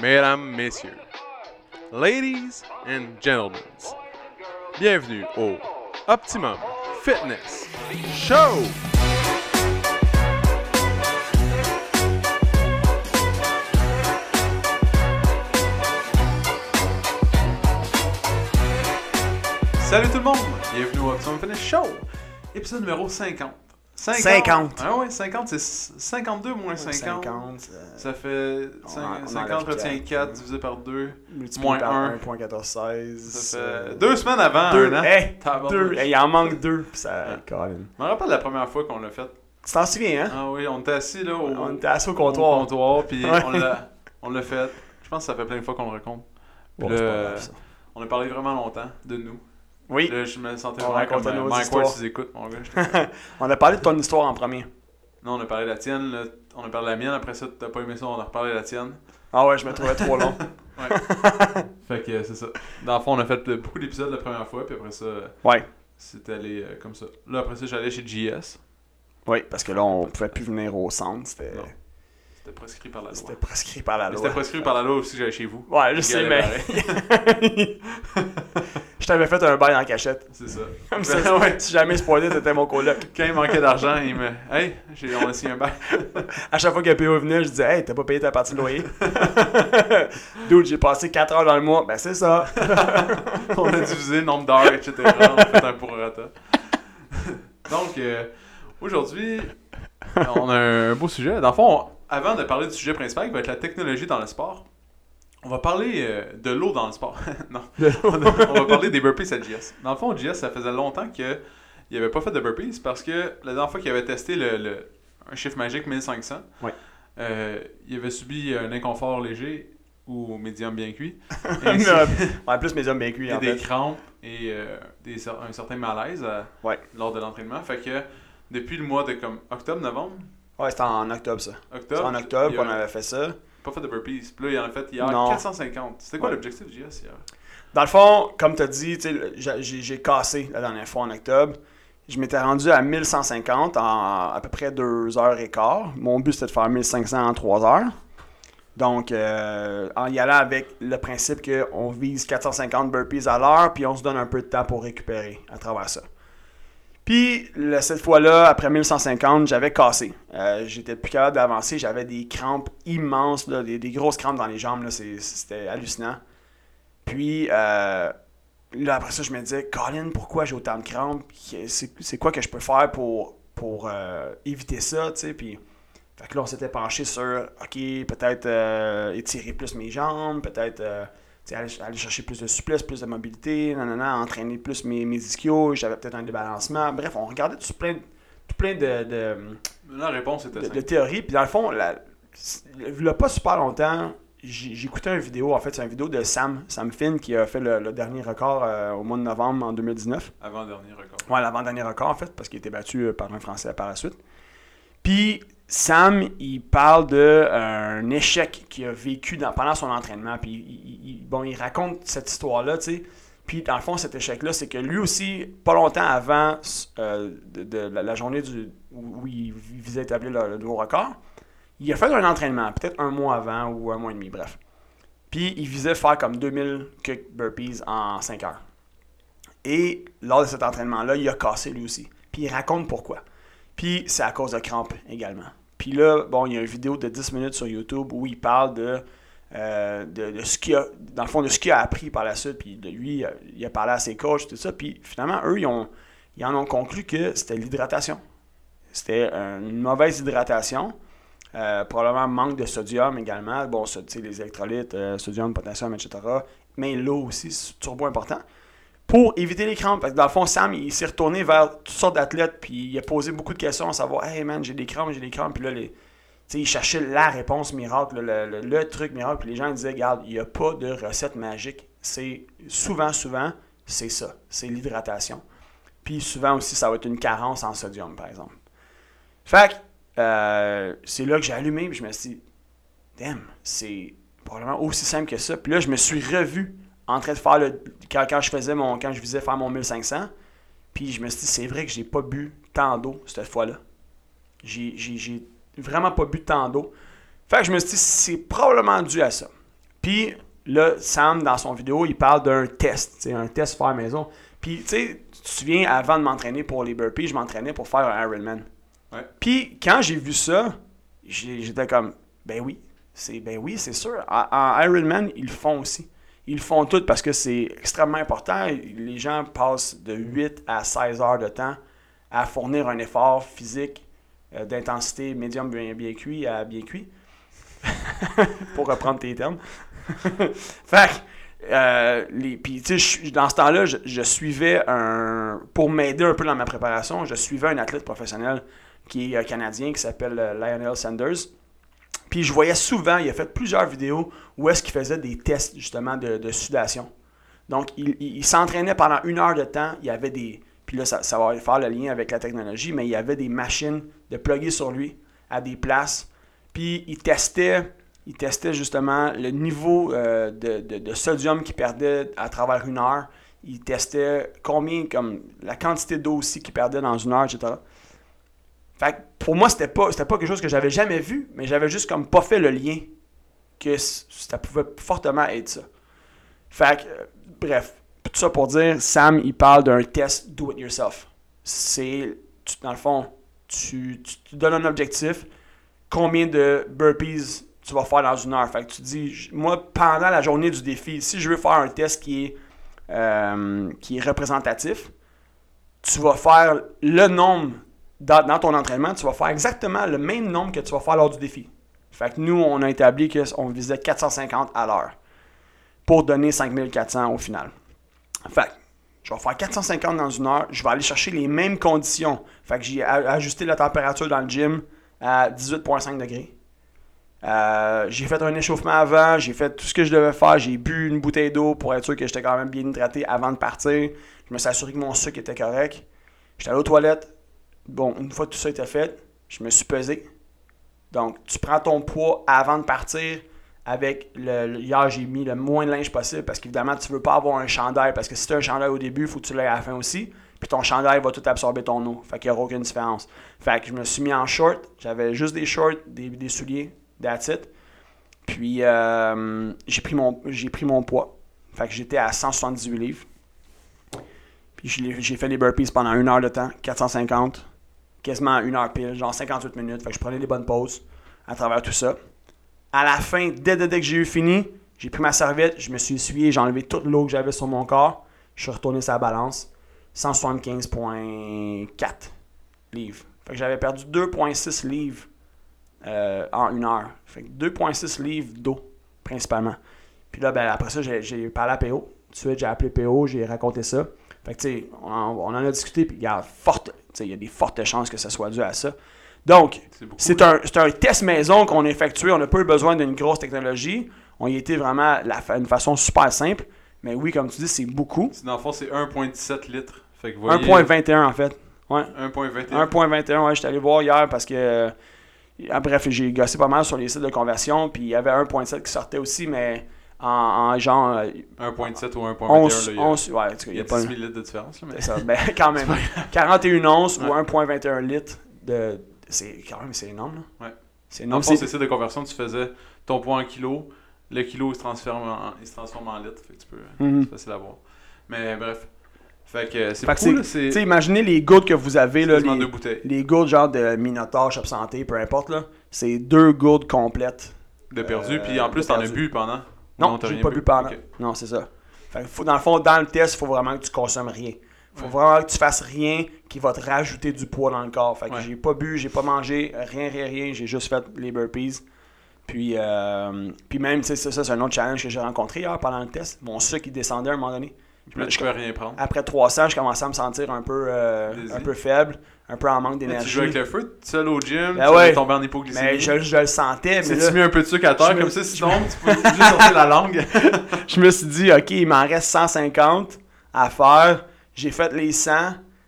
mesdames, messieurs, ladies and gentlemen, bienvenue au Optimum Fitness Show! Salut tout le monde! Bienvenue au Optimum Fitness Show! Épisode numéro 50. 50. Ah ouais, 50, c'est 52 moins 50. 50. Ça fait On cin- en- on 50 enlève retient quatre. 4 divisé par 2. multiplié moins par un. 1.1416. Ça fait deux semaines avant, Deux. un an. Hey, Tabarnak. deux. Hey, il en manque deux. Puis ça. Ouais. Colin. Je me rappelle la première fois qu'on l'a fait. Tu t'en souviens, hein? Ah oui, on était assis là au, On était assis au au comptoir. comptoir, puis Ouais. on l'a fait. Je pense que ça fait plein de fois qu'on le raconte. Puis Bon, là, on a parlé vraiment longtemps de nous. Oui, Là, je me sentais On vraiment comme euh, Mike. Ward, si écoutes, mon gars. On a parlé de ton histoire en premier. Non, on a parlé de la tienne, là. on a parlé de la mienne, après ça, t'as pas aimé ça, on a reparlé de la tienne. Ah ouais, je me trouvais trop long. Fait que c'est ça. Dans le fond, on a fait euh, beaucoup d'épisodes la première fois, puis après ça, Ouais. c'était allé euh, comme ça. Là, après ça, j'allais chez JS. Oui, parce que là, on pouvait plus venir au centre. C'était. C'était prescrit par la loi. c'était prescrit par la loi. C'était prescrit par la loi aussi j'allais chez vous. Ouais, je sais, mais. je t'avais fait un bail en cachette. C'est ça. Comme ça, ouais. si jamais spoilé, t'étais mon coloc. Quand il manquait d'argent, il me. Hey, j'ai- on a signé un bail. À chaque fois que PO venait, je disais, hey, t'as pas payé ta partie de loyer? Dude, j'ai passé 4 heures dans le mois. Ben, c'est ça. on a divisé le nombre d'heures, etc. On a fait un. Donc, euh, aujourd'hui, on a un beau sujet. Dans le fond, avant de parler du sujet principal, qui va être la technologie dans le sport, on va parler euh, de l'eau dans le sport. non. on, va parler des burpees à JS. Dans le fond, JS, ça faisait longtemps qu'il n'avait pas fait de burpees parce que la dernière fois qu'il avait testé le, le- un chiffre magique 1500, Ouais. euh, il avait subi un inconfort léger ou médium bien cuit. Ainsi- en plus, hommes bien cuits, et en des fait. crampes et euh, des, un certain malaise Ouais. lors de l'entraînement. Fait que depuis le mois de comme octobre, novembre, Ouais, c'était en octobre, ça. octobre, en octobre qu'on avait fait ça. pas fait de burpees. Puis là, il en a fait hier Non. 450. C'était quoi Ouais. l'objectif du JS hier? Dans le fond, comme tu as dit, j'ai cassé la dernière fois en octobre. Je m'étais rendu à 1150 en à peu près 2 heures et quart. Mon but, c'était de faire 1500 en 3 heures. Donc, euh, en y allant avec le principe qu'on vise 450 burpees à l'heure, puis on se donne un peu de temps pour récupérer à travers ça. Puis, cette fois-là, après 1150, j'avais cassé. Euh, J'étais plus capable d'avancer. J'avais des crampes immenses, des, grosses crampes dans les jambes. C'était hallucinant. Puis, euh, là, après ça, je me disais, Colin, pourquoi j'ai autant de crampes? C'est quoi que je peux faire pour, euh, éviter ça? Puis, fait que là, on s'était penché sur, OK, peut-être euh, étirer plus mes jambes, peut-être aller, aller chercher plus de souplesse, plus de mobilité, nanana, entraîner plus mes, mes ischios, j'avais peut-être un débalancement. Bref, on regardait tout plein, tout plein de- de, La réponse était de, simple. de théorie. Puis dans le fond, la, a pas super longtemps, écouté une vidéo, en fait, c'est une vidéo de Sam, Sam Finn, qui a fait le, le dernier record euh, au mois de novembre en 2019. Avant-dernier record. Ouais, l'avant-dernier record, en fait, parce qu'il a été battu euh, par un Français par la suite. Puis Sam, il parle d'un échec qu'il a vécu pendant son entraînement. Puis il, bon, il raconte cette histoire-là, tu sais. Puis dans le fond, cet échec-là, c'est que lui aussi, pas longtemps avant euh, la, journée où, il visait établir le, le nouveau record, il a fait un entraînement, peut-être un mois avant ou un mois et demi, bref. Puis il visait faire comme 2000 kick burpees en 5 heures. Et lors de cet entraînement-là, il a cassé lui aussi. Puis il raconte pourquoi. Puis c'est à cause de crampes également. Puis là, bon, il y a une vidéo de 10 minutes sur YouTube où il parle de, euh, de, de ce qu'il a, dans le fond, de ce qu'il a appris par la suite. Puis de lui, euh, il a parlé à ses coachs, tout ça. Puis finalement, eux, ils, ont, ils en ont conclu que c'était l'hydratation. C'était une mauvaise hydratation. Euh, probablement manque de sodium également. Bon, les électrolytes, sodium, potassium, etc. Mais l'eau aussi, c'est turbo important pour éviter les crampes. Parce que dans le fond, Sam, il s'est retourné vers toutes sortes d'athlètes, puis il a posé beaucoup de questions à savoir Hey man, j'ai des crampes, j'ai des crampes. Puis là, il cherchait la réponse miracle, le, truc miracle. Puis les gens disaient Regarde, il n'y a pas de recette magique. C'est souvent, souvent, c'est ça. C'est l'hydratation. Puis souvent aussi, ça va être une carence en sodium, par exemple. Fait euh, c'est là que j'ai allumé, puis je me suis dit Damn, c'est probablement aussi simple que ça. Puis là, je me suis revu en train de faire le. Quand, quand je faisais mon. Quand je visais faire mon 1500. Puis je me suis dit, c'est vrai que j'ai pas bu tant d'eau cette fois-là. J'ai, vraiment pas bu tant d'eau. Fait que je me suis dit, c'est probablement dû à ça. Puis là, Sam, dans son vidéo, il parle d'un test, c'est un test faire maison. Puis, tu sais, tu te souviens, avant de m'entraîner pour les burpees, je m'entraînais pour faire un Ironman. Ouais. Puis, quand j'ai vu ça, j'étais comme, ben oui, c'est ben oui, c'est sûr. En, en Ironman, ils le font aussi. Ils font tout parce que c'est extrêmement important. Les gens passent de 8 à 16 heures de temps à fournir un effort physique euh, d'intensité médium bien, cuit à bien cuit. pour reprendre tes termes. fait euh, puis, tu sais, dans ce temps-là, je, suivais un. Pour m'aider un peu dans ma préparation, je suivais un athlète professionnel qui est euh, canadien qui s'appelle Lionel Sanders. Puis je voyais souvent, il a fait plusieurs vidéos où est-ce qu'il faisait des tests justement de, sudation. Donc, il, s'entraînait pendant une heure de temps. Il y avait des. Puis là, ça, va faire le lien avec la technologie, mais il y avait des machines de plugger sur lui à des places. Puis il testait, il testait justement le niveau euh, de- de sodium qu'il perdait à travers une heure. Il testait combien, comme la quantité d'eau aussi qu'il perdait dans une heure, etc. Fait que pour moi, c'était pas, c'était pas quelque chose que j'avais jamais vu, mais j'avais juste comme pas fait le lien que ça pouvait fortement être ça. Fait que, euh, bref, tout ça pour dire, Sam, il parle d'un test do it yourself. C'est, dans le fond, tu, tu donnes un objectif, combien de burpees tu vas faire dans une heure. Fait que tu dis, moi, pendant la journée du défi, si je veux faire un test qui est, euh, qui est représentatif, tu vas faire le nombre dans, ton entraînement, tu vas faire exactement le même nombre que tu vas faire lors du défi. Fait que nous, on a établi qu'on visait 450 à l'heure pour donner 5400 au final. Fait que je vais faire 450 dans une heure, je vais aller chercher les mêmes conditions. Fait que j'ai ajusté la température dans le gym à 18,5 degrés. Euh, j'ai fait un échauffement avant, j'ai fait tout ce que je devais faire, j'ai bu une bouteille d'eau pour être sûr que j'étais quand même bien hydraté avant de partir. Je me suis assuré que mon sucre était correct. J'étais allé aux toilettes. Bon, une fois que tout ça était fait, je me suis pesé. Donc, tu prends ton poids avant de partir avec le, hier j'ai mis le moins de linge possible parce qu'évidemment tu veux pas avoir un chandail parce que si tu as un chandail au début, il faut que tu l'aies à la fin aussi. Puis ton chandail va tout absorber ton eau. Fait qu'il n'y aura aucune différence. Fait que je me suis mis en short. J'avais juste des shorts, des, des souliers, that's it. Puis euh, j'ai pris, mon- j'ai pris mon poids. Fait que j'étais à 178 livres. Puis j'ai fait des burpees pendant une heure de temps, 450. Quasiment une heure pile, genre 58 minutes. Fait que je prenais des bonnes pauses à travers tout ça. À la fin, dès, dès, que j'ai eu fini, j'ai pris ma serviette, je me suis essuyé, j'ai enlevé toute l'eau que j'avais sur mon corps. Je suis retourné sur la balance. 175,4 livres. Fait que j'avais perdu 2,6 livres euh, en une heure. Fait que 2,6 livres d'eau, principalement. Puis là, ben, après ça, j'ai, parlé à PO. Tout de suite, j'ai appelé PO, j'ai raconté ça. Fait que, tu sais, on, en a discuté, puis il y a forte, il y a des fortes chances que ça soit dû à ça. Donc, C'est un, un test maison qu'on a effectué. On n'a pas eu besoin d'une grosse technologie. On y était vraiment la, fa- une façon super simple. Mais oui, comme tu dis, c'est beaucoup. Dans le fond, c'est 1,17 litres. Fait que vous voyez, 1.21 en fait. Ouais. 1,21. 1.21, ouais, j'étais allé voir hier parce que. euh, ah, bref, j'ai gossé pas mal sur les sites de conversion. Puis il y avait 1.7 qui sortait aussi, mais en, en genre euh, 1,7 ou 1,21. 11, là, il y a- 11 ouais, Il y a a pas 10 000 litres de différence. Là, mais... ça. Ben, quand même. 41 onces ou Ouais. 1.21 litres de. C'est quand même, c'est énorme, là. Ouais. C'est Dans énorme. le fond, de conversion. Tu faisais ton poids en kilos. Le kilo, il se transforme en, il se transforme en litres. Fait que tu peux. Mhm. C'est facile à voir. Mais bref. Fait que c'est là. C'est imaginez les gouttes que vous avez, là, les, deux les gourdes genre de Minotaur, Shop Santé, peu importe, là. C'est deux gourdes complètes. de perdu. Euh, Puis en plus, t'en as bu pendant. Non, j'ai rien pas bu pendant. Non, c'est ça. Fait que faut, dans le fond, dans le test, il faut vraiment que tu consommes rien. faut Ouais. vraiment que tu fasses rien qui va te rajouter du poids dans le corps. Fait que Ouais. j'ai pas bu, j'ai pas mangé, rien, rien, rien. J'ai juste fait les burpees. Puis, euh, puis même, ça, ça, c'est un autre challenge que j'ai rencontré hier pendant le test. Mon sucre, il descendait à un moment donné. Puis là, Je- peux rien prendre. Après 300, je commençais à me sentir un peu, euh, un peu faible, un peu en manque Là, tu d'énergie. joues avec le feu, tu seul au gym, Ben tu ouais. tomber en hypoglycémie. Mais je, je le sentais, mais Si là, tu mets un peu de sucre à terre, me- comme ça, sinon, tu peux juste sortir la langue. je me suis dit, OK, il m'en reste 150 à faire. J'ai fait les 100.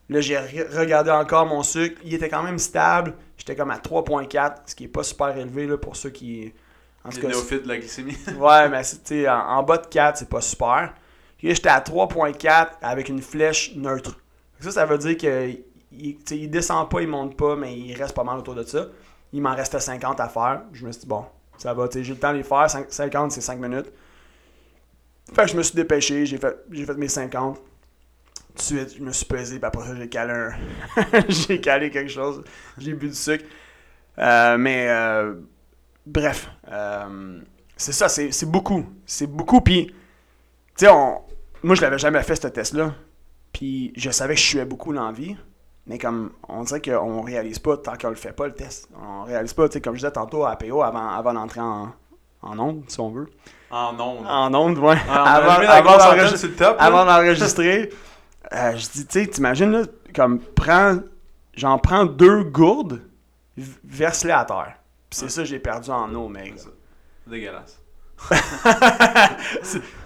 Là, j'ai re- regardé encore mon sucre. Il était quand même stable. J'étais comme à 3.4, ce qui est pas super élevé là, pour ceux qui... En tout cas, néophytes de la glycémie. Ouais, mais tu sais, en, en bas de 4, c'est pas super. J'étais à 3.4 avec une flèche neutre. Ça, ça veut dire que il, descend pas, il monte pas, mais il reste pas mal autour de ça. Il m'en restait 50 à faire. Je me suis dit, bon, ça va, j'ai le temps de les faire. Cinq- 50, c'est 5 minutes. Fait que je me suis dépêché, j'ai fait, fait mes 50. Tout de suite, je me suis pesé, puis après ça, j'ai calé un... j'ai calé quelque chose. J'ai bu du sucre. Euh, mais, euh, bref, euh, c'est ça, c'est, beaucoup. C'est beaucoup, puis, tu sais, on... moi, je l'avais jamais fait, ce test-là. Puis, je savais que je suais beaucoup l'envie. Mais comme, on dirait qu'on réalise pas tant qu'on le fait pas, le test. On réalise pas, tu sais, comme je disais tantôt à PO, avant, avant d'entrer en, en onde, si on veut. En ondes. En onde, ouais. Ah, avant avant d'enregistrer- euh, je dis, tu sais, t'imagines, là, comme, prends, j'en prends deux gourdes, verse-les à terre. Puis c'est Ouais. ça j'ai perdu en eau, ça. Dégueulasse.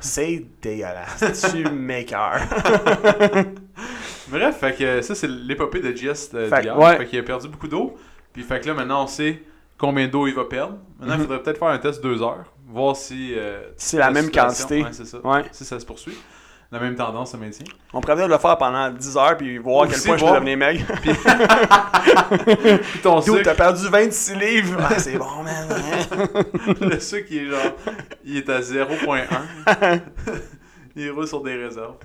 c'est dégueulasse. tu m'écœures. Bref, fait que ça, c'est l'épopée de Jess euh, Fait d'hier. ouais. Fait qu'il a perdu beaucoup d'eau. Puis fait que là, maintenant, on sait combien d'eau il va perdre. Maintenant, il Mhm. faudrait peut-être faire un test deux heures. Voir si. euh, C'est la même quantité. Ouais, c'est ça. Ouais. Si ça se poursuit. La même tendance se maintient. On pourrait peut-être le faire pendant 10 heures, puis voir à quel point je voir- peux devenir maigre. Puis ton Dude, sucre, t'as perdu 26 livres. Ah, c'est bon, man. hein? le sucre, il est genre. Il est à 0.1. roule sur des réserves.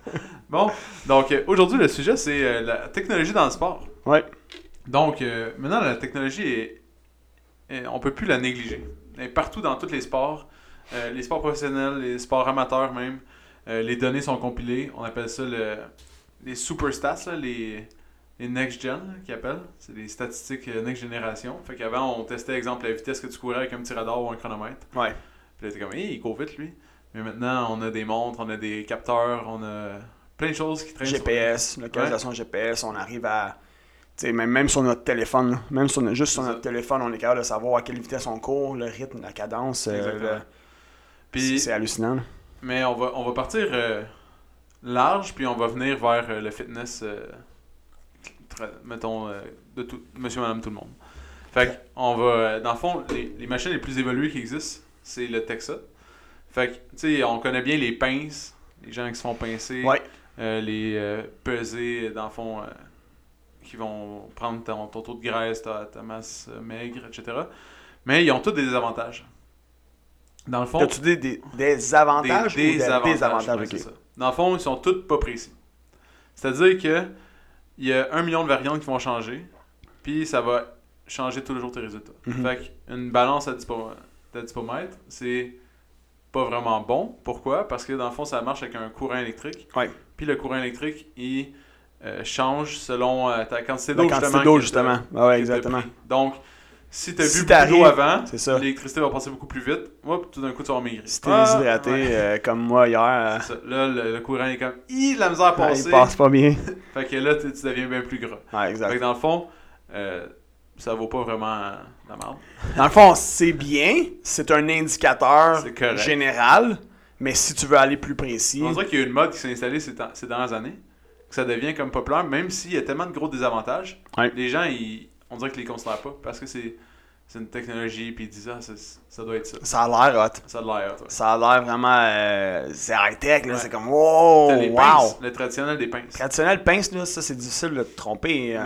Bon, donc euh, aujourd'hui, le sujet, c'est euh, la technologie dans le sport. Ouais. Donc, euh, maintenant, la technologie, est, est- on peut plus la négliger. Elle est partout dans tous les sports. Euh, les sports professionnels, les sports amateurs même. Euh, les données sont compilées. On appelle ça le, les super stats, là, les, les next gen, là, qu'ils appellent. C'est des statistiques euh, next génération. Fait qu'avant, on testait, exemple, la vitesse que tu courais avec un petit radar ou un chronomètre. Ouais. Puis là, t'es comme, hey, il court vite, lui. Mais maintenant, on a des montres, on a des capteurs, on a plein de choses qui traînent sur- GPS, localisation GPS, on arrive à. Tu sais, même, même sur notre téléphone, même sur notre- juste sur notre téléphone, on est capable de savoir à quelle vitesse on court, le rythme, la cadence. euh, Exactement. le- Puis, c'est hallucinant. là. Mais on va, on va partir euh, large, puis on va venir vers euh, le fitness, euh, mettons, de tout, monsieur, madame, tout le monde. Fait que, on va, dans le fond, les, les machines les plus évoluées qui existent, c'est le Texas. Fait que, tu sais, on connaît bien les pinces, les gens qui se font pincer, Ouais. euh, les euh, pesées, dans le fond, euh, qui vont prendre ton, ton taux de graisse, ta, ta masse euh, maigre, etc. Mais ils ont tous des désavantages. Dans le fond, As-tu des, des, des avantages des, ou des désavantages? c'est ça. Dans le fond, ils sont tous pas précis. C'est-à-dire que il y a un million de variantes qui vont changer, puis ça va changer tous les jours tes résultats. Mhm. Fait qu'une balance à 10 po- à 10 pomètres, c'est pas vraiment bon. Pourquoi? Parce que dans le fond, ça marche avec un courant électrique. Ouais. Puis le courant électrique, il euh, change selon euh, ta quantité d'eau, quantité justement. d'eau, que t'as- justement. Ah ouais, exactement. Donc, si tu as Si bu t'arrives- d'eau avant, l'électricité va passer beaucoup plus vite. Hop, tout d'un coup, tu vas maigrir. Si t'es Ah, déshydraté ouais. euh, comme moi hier, C'est ça. Là, le, le courant est comme, Hi, la misère à ouais, il passe pas bien. Fait que là, tu, deviens bien plus gras. Ouais, Fait exact. que dans le fond, ça vaut pas vraiment la merde. Dans le fond, c'est bien, c'est un indicateur général, mais si tu veux aller plus précis, On dirait qu'il y a une mode qui s'est installée ces, dernières années, que ça devient comme populaire, même s'il y a tellement de gros désavantages. Ouais. Les gens, ils, on dirait qu'ils les considèrent pas parce que c'est c'est une technologie, puis ils disent, ah, ça doit être ça. ça a l'air hot. Ça a l'air, toi. Ça a l'air vraiment. euh, c'est high-tech, là. Ouais. C'est comme wow! Les wow! pinces, le traditionnel des pinces. Traditionnel pince, là, ça c'est difficile de te tromper. euh,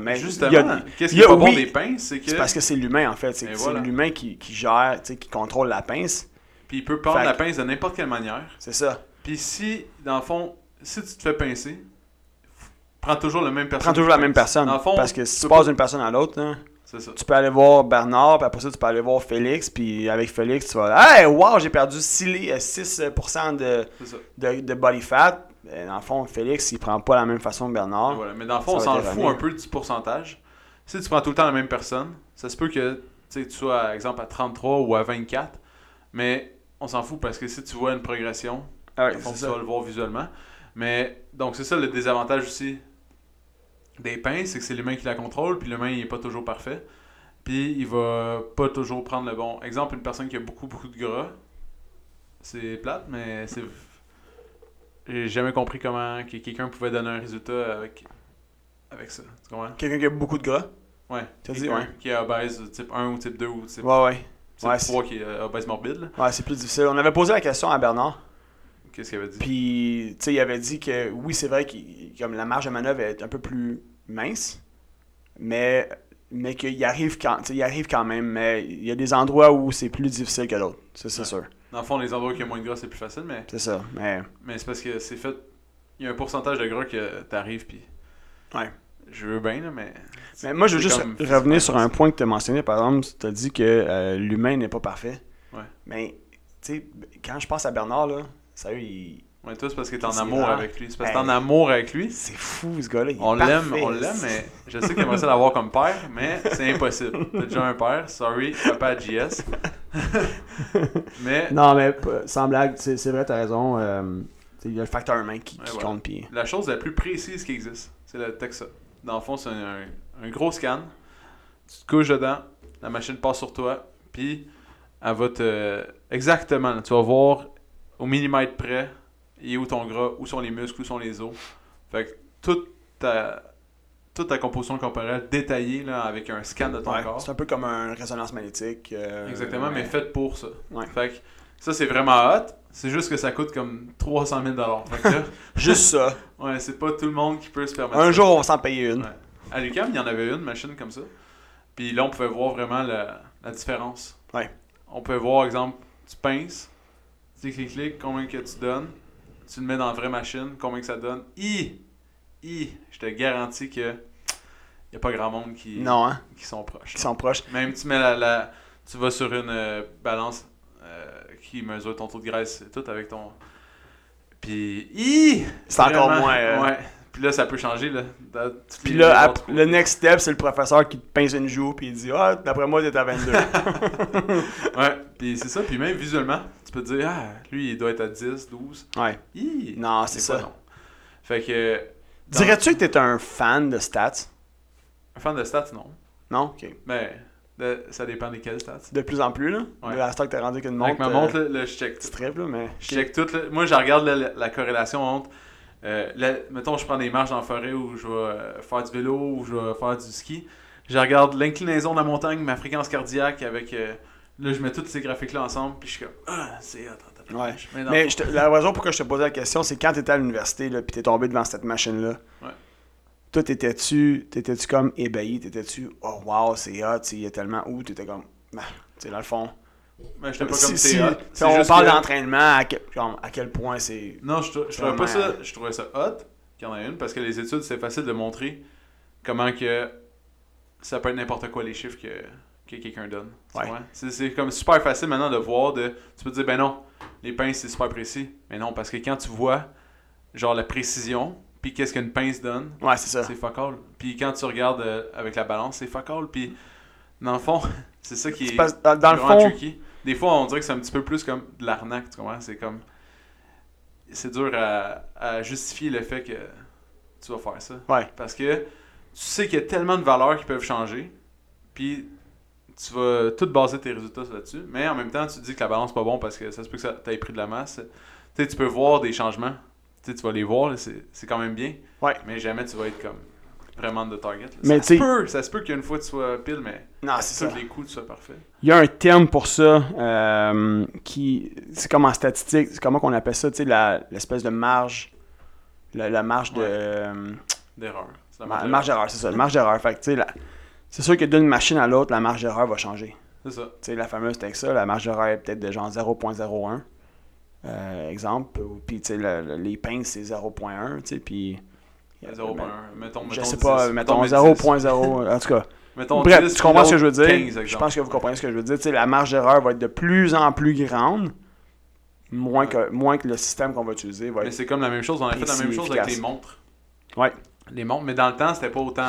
mais, mais justement, qu'est-ce qui y est a- pas bon oui, des pinces, c'est que C'est parce que c'est l'humain en fait. C'est voilà. l'humain qui, qui gère, tu sais, qui contrôle la pince. puis il peut prendre Fait la pince de n'importe quelle manière. C'est ça. Puis si, dans le fond, si tu te fais pincer, prends toujours la même personne. Prends toujours la même personne. Fond, parce que si tu passes pas- d'une personne à l'autre, hein, ça. tu peux aller voir Bernard, puis après ça, tu peux aller voir Félix, puis avec Félix, tu vas Hey, wow, j'ai perdu 6, 6% de, C'est ça. de, de body fat. Dans le fond, Félix, il prend pas la même façon que Bernard. Voilà. Mais dans le fond, on s'en fout un peu du pourcentage. Si tu prends tout le temps la même personne, ça se peut que tu sois, par exemple, à 33 ou à 24, mais on s'en fout parce que si tu vois une progression, Ah ouais, fond, tu ça. vas le voir visuellement. Mais donc, c'est ça le désavantage aussi des pinces, c'est que c'est l'humain qui la contrôle, puis l'humain, il est pas toujours parfait. Puis il va pas toujours prendre le bon. Exemple, une personne qui a beaucoup, beaucoup de gras, c'est plate, mais c'est. J'ai jamais compris comment que quelqu'un pouvait donner un résultat avec, avec ça. Tu comprends? Quelqu'un qui a beaucoup de gras? Ouais. T'as dit, Quelqu'un ouais. qui est obèse type 1 ou type 2 ou type, Ouais, ouais. type Ouais, 3 qui est euh, obèse morbide. là. Ouais, c'est plus difficile. On avait posé la question à Bernard. Qu'est-ce qu'il avait dit? Puis, tu sais, il avait dit que oui, c'est vrai que comme la marge de manœuvre est un peu plus mince, mais, mais qu'il arrive, quand, il arrive quand même. Mais il y a des endroits où c'est plus difficile que d'autres. Ça, c'est Ouais. sûr. Dans le fond, les endroits où il y a moins de gras, c'est plus facile, mais, C'est ça. Mais, mais c'est parce que c'est fait. Il y a un pourcentage de gras que t'arrives, puis. Ouais. Je veux bien, là, mais. mais moi, je veux juste revenir sur un point que tu as mentionné. Par exemple, tu as dit que euh, l'humain n'est pas parfait. Ouais. Mais, tu sais, quand je pense à Bernard, là, sérieux, il... Ouais, toi, c'est parce que t'es en amour rare. avec lui. C'est parce que t'es en amour avec lui. c'est fou, ce gars-là. On l'aime, on l'aime, mais je sais que t'aimerais ça l'avoir comme père, mais c'est impossible. T'as déjà un père, sorry, papa JS. mais Non, mais sans blague, c'est c'est vrai, t'as raison. euh, il y a le facteur humain qui, Ouais, compte. Puis... la chose la plus précise qui existe, c'est le Texa. Dans le fond, c'est un, un gros scan. Tu te couches dedans, la machine passe sur toi, puis elle va te. Exactement, tu vas voir au millimètre près, et où ton gras, où sont les muscles, où sont les os. Fait que toute ta, toute ta composition corporelle détaillée là, avec un scan de ton Ouais, corps. c'est un peu comme une résonance magnétique. euh, Exactement, mais ouais. faite pour ça. Ouais. Fait que ça, c'est vraiment hot. C'est juste que ça coûte comme 300 000 Fait que là, Juste ça. ouais, c'est pas tout le monde qui peut se permettre un ça. jour, on va s'en payer une. Ouais. À l'UQAM, il y en avait une machine comme ça. Puis là, on pouvait voir vraiment la, la différence. Ouais. On pouvait voir, exemple, tu pinces, tu cliques, cliques, combien que tu donnes, tu le mets dans la vraie machine, combien que ça donne? I! I! Je te garantis que il a pas grand monde qui, Non, hein, qui sont proches. qui sont proches. Même tu mets la, la- tu vas sur une euh, balance euh, qui mesure ton taux de graisse et tout avec ton puis hi! C'est encore moins, euh, Ouais. Puis là ça peut changer là. Puis là, le next step, c'est le professeur qui te pince une joue, puis il dit Ah, d'après moi, t'es à 22. Ouais, puis c'est ça puis même visuellement, tu peux te dire ah, lui il doit être à 10, 12. ouais. Hi! Non, c'est ça. non. Fait que dans- Dirais-tu que t'es un fan de stats? Un fan de stats non. Non? Ok. Mais de- ça dépend desquels stats. De plus en plus, là? Ouais. De la stock, t'as rendu qu'une montre. Avec ma montre là, je check Tu tout. tripes, là, mais. Je check tout. là. Moi, je regarde la, la- la corrélation entre. euh, mettons, je prends des marches dans la forêt où je vais euh, faire du vélo ou je vais faire du ski. Je regarde l'inclinaison de la montagne, ma fréquence cardiaque avec. euh, là, je mets tous ces graphiques-là ensemble, puis je suis comme. Ah, c'est. Ouais. Mais non. Mais je te- la raison pourquoi je te posais la question, c'est quand t'étais à l'université, là, puis t'es tombé devant cette machine-là. Ouais. Toi, t'étais-tu t'étais-tu comme ébahi? T'étais-tu Oh, wow, c'est hot, tu il y a tellement. Ou t'étais comme. Bah, tu sais, dans le fond. Mais j'étais pas Si- comme si- t'es hot. si on parle que- d'entraînement, à, quel- genre, à quel point c'est. Non, je, je trouvais pas ça. Je trouvais ça hot qu'il y en ait une parce que les études, c'est facile de montrer comment que ça peut être n'importe quoi les chiffres que, que quelqu'un donne. Ouais. C'est, comme super facile maintenant de voir de. Tu peux te dire ben non, les pinces c'est super précis. Mais non, parce que quand tu vois genre la précision, puis qu'est-ce qu'une pince donne, Ouais, c'est ça. c'est fuck all. Puis quand tu regardes euh, avec la balance, c'est fuck all. Puis dans le fond, c'est ça qui est. Dans, le fond, tricky. Des fois, on dirait que c'est un petit peu plus comme de l'arnaque, tu comprends? C'est comme. C'est dur à, à justifier le fait que tu vas faire ça. Ouais. Parce que tu sais qu'il y a tellement de valeurs qui peuvent changer, puis tu vas tout baser tes résultats là-dessus, mais en même temps, tu te dis que la balance n'est pas bon parce que ça se peut que ça t'aille pris de la masse. Tu sais, tu peux voir des changements. Tu sais, tu vas les voir, c'est quand même bien. Ouais. Mais jamais tu vas être comme vraiment de target. là. Mais ça, tu se peut, ça se peut qu'une fois tu sois pile, mais non, c'est tous les coups tu sois parfait. Il y a un terme pour ça, euh, qui, c'est comme en statistique, c'est comment qu'on appelle ça, tu sais, la- l'espèce de marge, la, la marge de, euh, D'erreur. La ma- marge d'erreur. c'est ça, la marge d'erreur. Fait que, tu sais, c'est sûr que d'une machine à l'autre, la marge d'erreur va changer. C'est ça. Tu sais, la fameuse Texa, la marge d'erreur est peut-être de genre 0.01, euh, exemple, puis tu sais, le- le- les pinces, c'est 0.1, tu sais, puis... 0.1. Mettons, Je mettons sais 10, pas, mettons mais 0.0, en tout cas. Mettons Bref, 10, tu comprends ce que je veux dire? 15, je pense que vous comprenez ce que je veux dire. Tu sais, la marge d'erreur va être de plus en plus grande, moins, Ouais. que, moins que le système qu'on va utiliser va Mais c'est comme la même chose. On a fait la même chose avec les montres. Ouais. Les montres, mais dans le temps, c'était pas autant.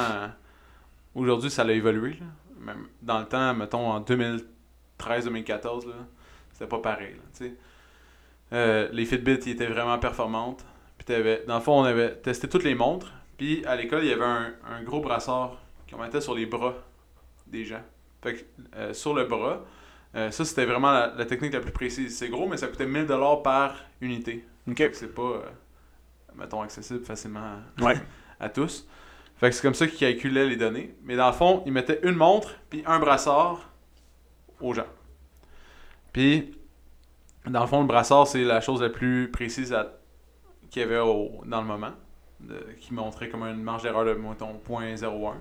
Aujourd'hui, ça l'a évolué. là. Même dans le temps, mettons en 2013-2014, là, c'était pas pareil. là. Euh, les Fitbit, ils étaient vraiment performantes. Puis dans le fond, on avait testé toutes les montres. Puis à l'école, il y avait un, un gros brassard qu'on mettait sur les bras des gens. Fait que euh, sur le bras, euh, ça c'était vraiment la, la technique la plus précise. C'est gros, mais ça coûtait 1000$ par unité. Ok. Fait que c'est pas, mettons, accessible facilement Ouais. à tous. C'est comme ça qu'ils calculaient les données. Mais dans le fond, ils mettaient une montre puis un brassard aux gens. Puis, dans le fond, le brassard, c'est la chose la plus précise qu'il y avait au- dans le moment, qui montrait comme une marge d'erreur de, mettons, 0.01.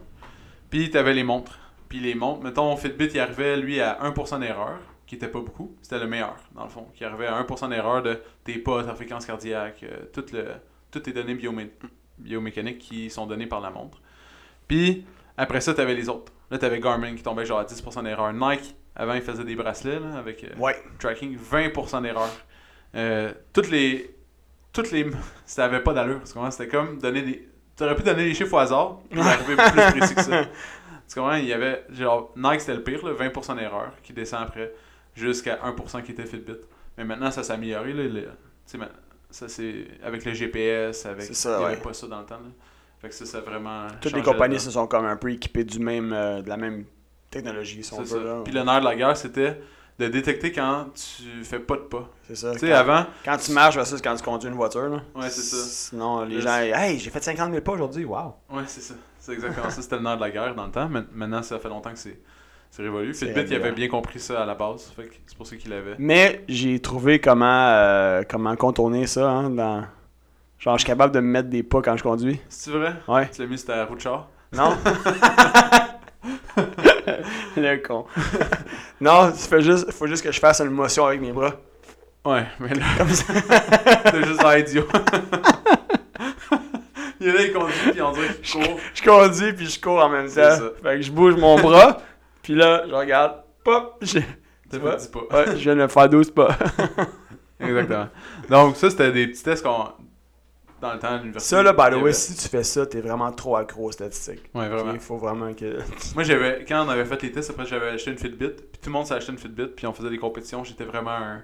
Puis, tu avais les montres. Puis les montres, mettons, Fitbit, il arrivait, lui, à 1% d'erreur. qui était pas beaucoup, c'était le meilleur, dans le fond. Qui arrivait à 1% d'erreur de tes pas, ta fréquence cardiaque, euh, toutes, le, toutes tes données biomé- biomécaniques qui sont données par la montre. Puis, après ça, tu avais les autres. Là, tu avais Garmin qui tombait genre à 10% d'erreur. Nike, avant, il faisait des bracelets là, avec euh, Ouais. tracking, 20% d'erreur. Euh, toutes les. Toutes les. Ça avait pas d'allure. C'était comme donner des. Tu aurais pu donner les chiffres au hasard, puis arriver plus précis que ça. Tu comprends? Il y avait. Genre, Nike, c'était le pire, là, 20% d'erreur, qui descend après, jusqu'à 1% qui était Fitbit. Mais maintenant, ça s'est amélioré. Là, le- tu sais, ma- ça, c'est avec le GPS, avec. C'est ça, il y avait ouais. pas ça dans le temps. Là. Fait que ça, ça a vraiment. Toutes les compagnies se sont comme un peu équipées du même, euh, de la même technologie, si on C'est veut. là. Puis le nerf de la guerre, c'était de détecter quand tu fais pas de pas. C'est ça. Tu sais, Quand, avant. quand tu marches versus quand tu conduis une voiture. Là. Ouais, c'est ça. Sinon, les gens, c'est- hey, j'ai fait 50 000 pas aujourd'hui, wow. Ouais, c'est ça. C'est exactement ça. C'était le nerf de la guerre dans le temps. Maintenant, ça fait longtemps que c'est c'est révolu. C'est Fitbit, il avait bien compris ça à la base. C'est pour ça qu'il l'avait. Mais j'ai trouvé comment, euh, comment contourner ça. Hein, dans... Genre, je suis capable de me mettre des pas quand je conduis. C'est vrai? Ouais. Tu l'as mis sur ta roue de char? Non? Le con. non, il faut juste, faut juste que je fasse une motion avec mes bras. Ouais, mais là, t'as juste l'air idiot. il est là, il conduit, puis on dirait qu'il court. Je conduis puis je cours en même temps. C'est ça. Fait que je bouge mon bras. Puis là, je regarde. Pop! Je, T'as vois? pas. ouais, je viens de me faire 12 pas. Exactement. Donc, ça, c'était des petits tests qu'on. Dans le temps à l'université. Ça, là, by the way, si tu fais ça, t'es vraiment trop accro aux statistiques. Ouais, vraiment. Il faut vraiment que. Moi, j'avais, quand on avait fait les tests, après, j'avais acheté une Fitbit, puis tout le monde s'est acheté une Fitbit, puis on faisait des compétitions. J'étais vraiment un.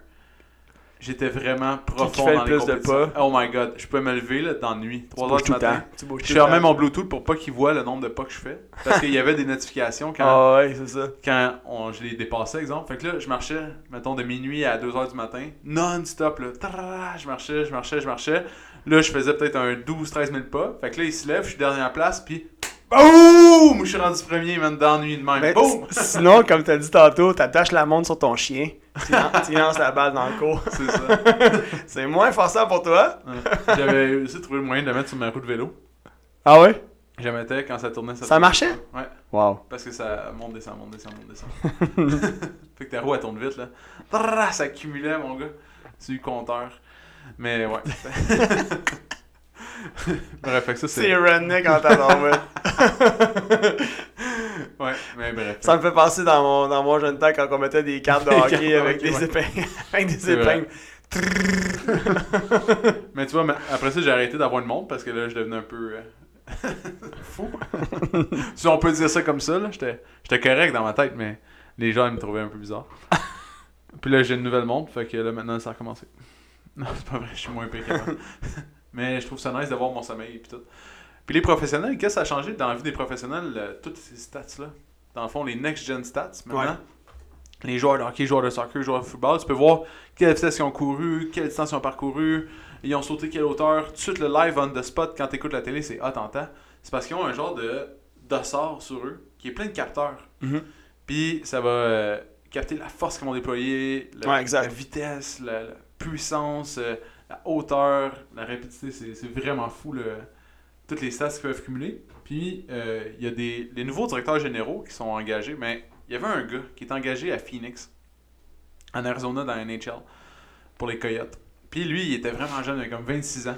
J'étais vraiment profond dans les plus de pas? Oh my god, je pouvais me lever là, dans la nuit, Tu 3 heures bouges du matin. Je fermais mon Bluetooth pour pas qu'il voit le nombre de pas que je fais. Parce qu'il y avait des notifications quand, Ah ouais, ça. quand on, je les dépassais, exemple. Fait que là, je marchais, mettons, de minuit à 2h du matin, non-stop, là. Je marchais, je marchais, je marchais. Là, je faisais peut-être un 12-13 000 pas. Fait que là, il se lève, je suis dernière place, puis BOUM! Je suis rendu premier, man, dans la nuit de même. Boum! s- sinon, comme t'as dit tantôt, t'attaches la montre sur ton chien. Tu lan- tu lances la balle dans le cours. C'est ça. C'est moins forçant pour toi. Ouais. J'avais aussi trouvé le moyen de le mettre sur ma roue de vélo. Ah ouais? Je la mettais quand ça tournait. Ça marchait? Ouais. Wow. Parce que ça monte, descend, monte, descend, monte, descend. fait que ta roue, elle tourne vite, là. Ça accumulait, mon gars. C'est du compteur. Mais ouais. bref, fait que ça, C'est c'est. redneck en tabarouette. Ouais, mais bref. Ça me fait penser dans mon, dans mon jeune temps quand on mettait des cartes de Des hockey cartes de avec hockey, des ouais. épingles. avec des épingles. Mais tu vois, mais après ça, j'ai arrêté d'avoir une montre parce que là, je devenais un peu. euh, fou. si on peut dire ça comme ça, là, j'étais j'étais correct dans ma tête, mais les gens ils me trouvaient un peu bizarre. Puis là, j'ai une nouvelle montre, fait que là, maintenant, ça a recommencé. Non, c'est pas vrai, je suis moins qu'avant. mais je trouve ça nice d'avoir mon sommeil et tout. Puis les professionnels, qu'est-ce que ça a changé dans la vie des professionnels, euh, toutes ces stats-là? Dans le fond, les next-gen stats, maintenant. Ouais. Les joueurs de hockey, joueurs de soccer, joueurs de football, tu peux voir quelle vitesse ils ont couru, quelle distance ils ont parcouru, ils ont sauté quelle hauteur. Tout de suite, le live on the spot, quand tu écoutes la télé, c'est Ah, t'entends C'est parce qu'ils ont un genre de d'ossard sur eux qui est plein de capteurs. Mhm. Puis ça va euh, capter la force qu'ils vont déployer, la, Ouais, exact. la vitesse, la, la puissance, euh, la hauteur, la rapidité. C'est c'est vraiment fou le, toutes les stats qu'ils peuvent cumuler. Puis euh, il y a des les nouveaux directeurs généraux qui sont engagés. Mais il y avait un gars qui est engagé à Phoenix, en Arizona, dans la NHL, pour les Coyotes. Puis lui, il était vraiment jeune, il avait comme 26 ans.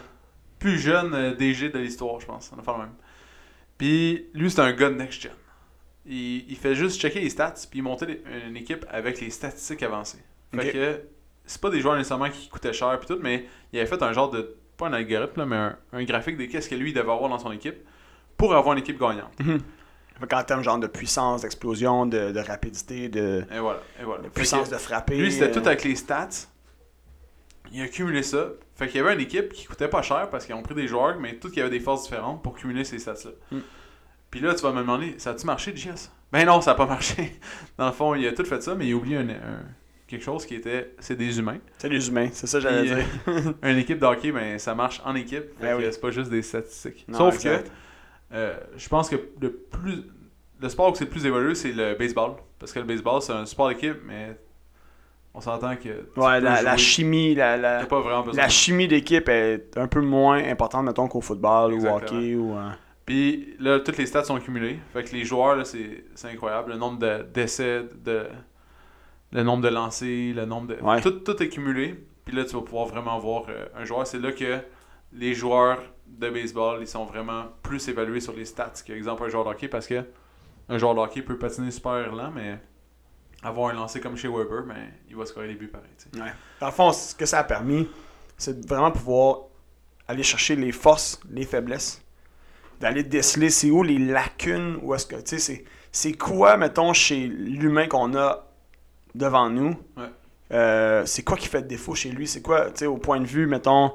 Plus jeune euh, DG de l'histoire, je pense. On a fait le même. Puis lui, c'est un gars de next-gen. Il, il fait juste checker les stats, puis monter des- une équipe avec les statistiques avancées. Fait que c'est pas des joueurs nécessairement qui coûtaient cher, puis tout, mais il avait fait un genre de. Pas un algorithme, là, mais un, un graphique de qu'est-ce que lui il devait avoir dans son équipe pour avoir une équipe gagnante. Fait qu'en termes genre de puissance, d'explosion, de, de rapidité, de, Et voilà. Et voilà. de que- puissance de frapper. Lui, c'était euh, tout avec les stats. Il a cumulé ça. Fait qu'il y avait une équipe qui coûtait pas cher parce qu'ils ont pris des joueurs, mais tout qui avait des forces différentes pour cumuler ces stats-là. Mm. Puis là, tu vas me demander, ça a-tu marché, JS? Ben non, ça a pas marché. Dans le fond, il a tout fait ça, mais il a oublié un, un- quelque chose qui était, c'est des humains. C'est les humains, c'est ça que j'allais dire. euh, une équipe de hockey, ben ça marche en équipe. Ben oui. c'est pas juste des statistiques. Non, Sauf exact. que euh, je pense que le plus le sport où c'est le plus évolué, c'est le baseball. Parce que le baseball, c'est un sport d'équipe, mais on s'entend que Ouais, la, la chimie, la, la, T'as pas vraiment besoin. la chimie d'équipe est un peu moins importante, mettons, qu'au football ou au hockey ou. euh, Puis là, toutes les stats sont cumulées. Fait que les joueurs, là, c'est incroyable. Le nombre de- d'essais, de, le nombre de lancers, le nombre de. Ouais. Tout, tout est cumulé. Puis là, tu vas pouvoir vraiment voir euh, un joueur. C'est là que les joueurs de baseball, ils sont vraiment plus évalués sur les stats qu'exemple un joueur de hockey parce que un joueur de hockey peut patiner super lent, mais avoir un lancer comme chez Weber, ben, il va scorer des buts pareil. Ouais. Dans le fond, ce que ça a permis, c'est de vraiment pouvoir aller chercher les forces, les faiblesses, d'aller déceler c'est où les lacunes, où est-ce que, tu sais, c'est, c'est quoi, mettons, chez l'humain qu'on a devant nous, Ouais. Euh, c'est quoi qui fait défaut chez lui, c'est quoi, tu sais, au point de vue, mettons,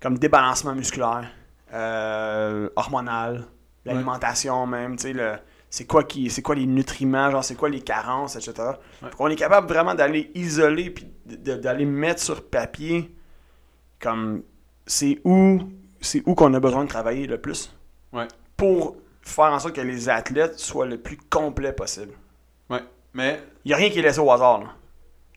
comme débalancement musculaire, euh, hormonal, l'alimentation même, tu sais, le... C'est quoi, qui, c'est quoi les nutriments, genre c'est quoi les carences, etc. Ouais. On est capable vraiment d'aller isoler puis d'aller mettre sur papier comme c'est où c'est où qu'on a besoin de travailler le plus Ouais. pour faire en sorte que les athlètes soient le plus complets possible. Ouais. Mais Il n'y a rien qui est laissé au hasard. Là.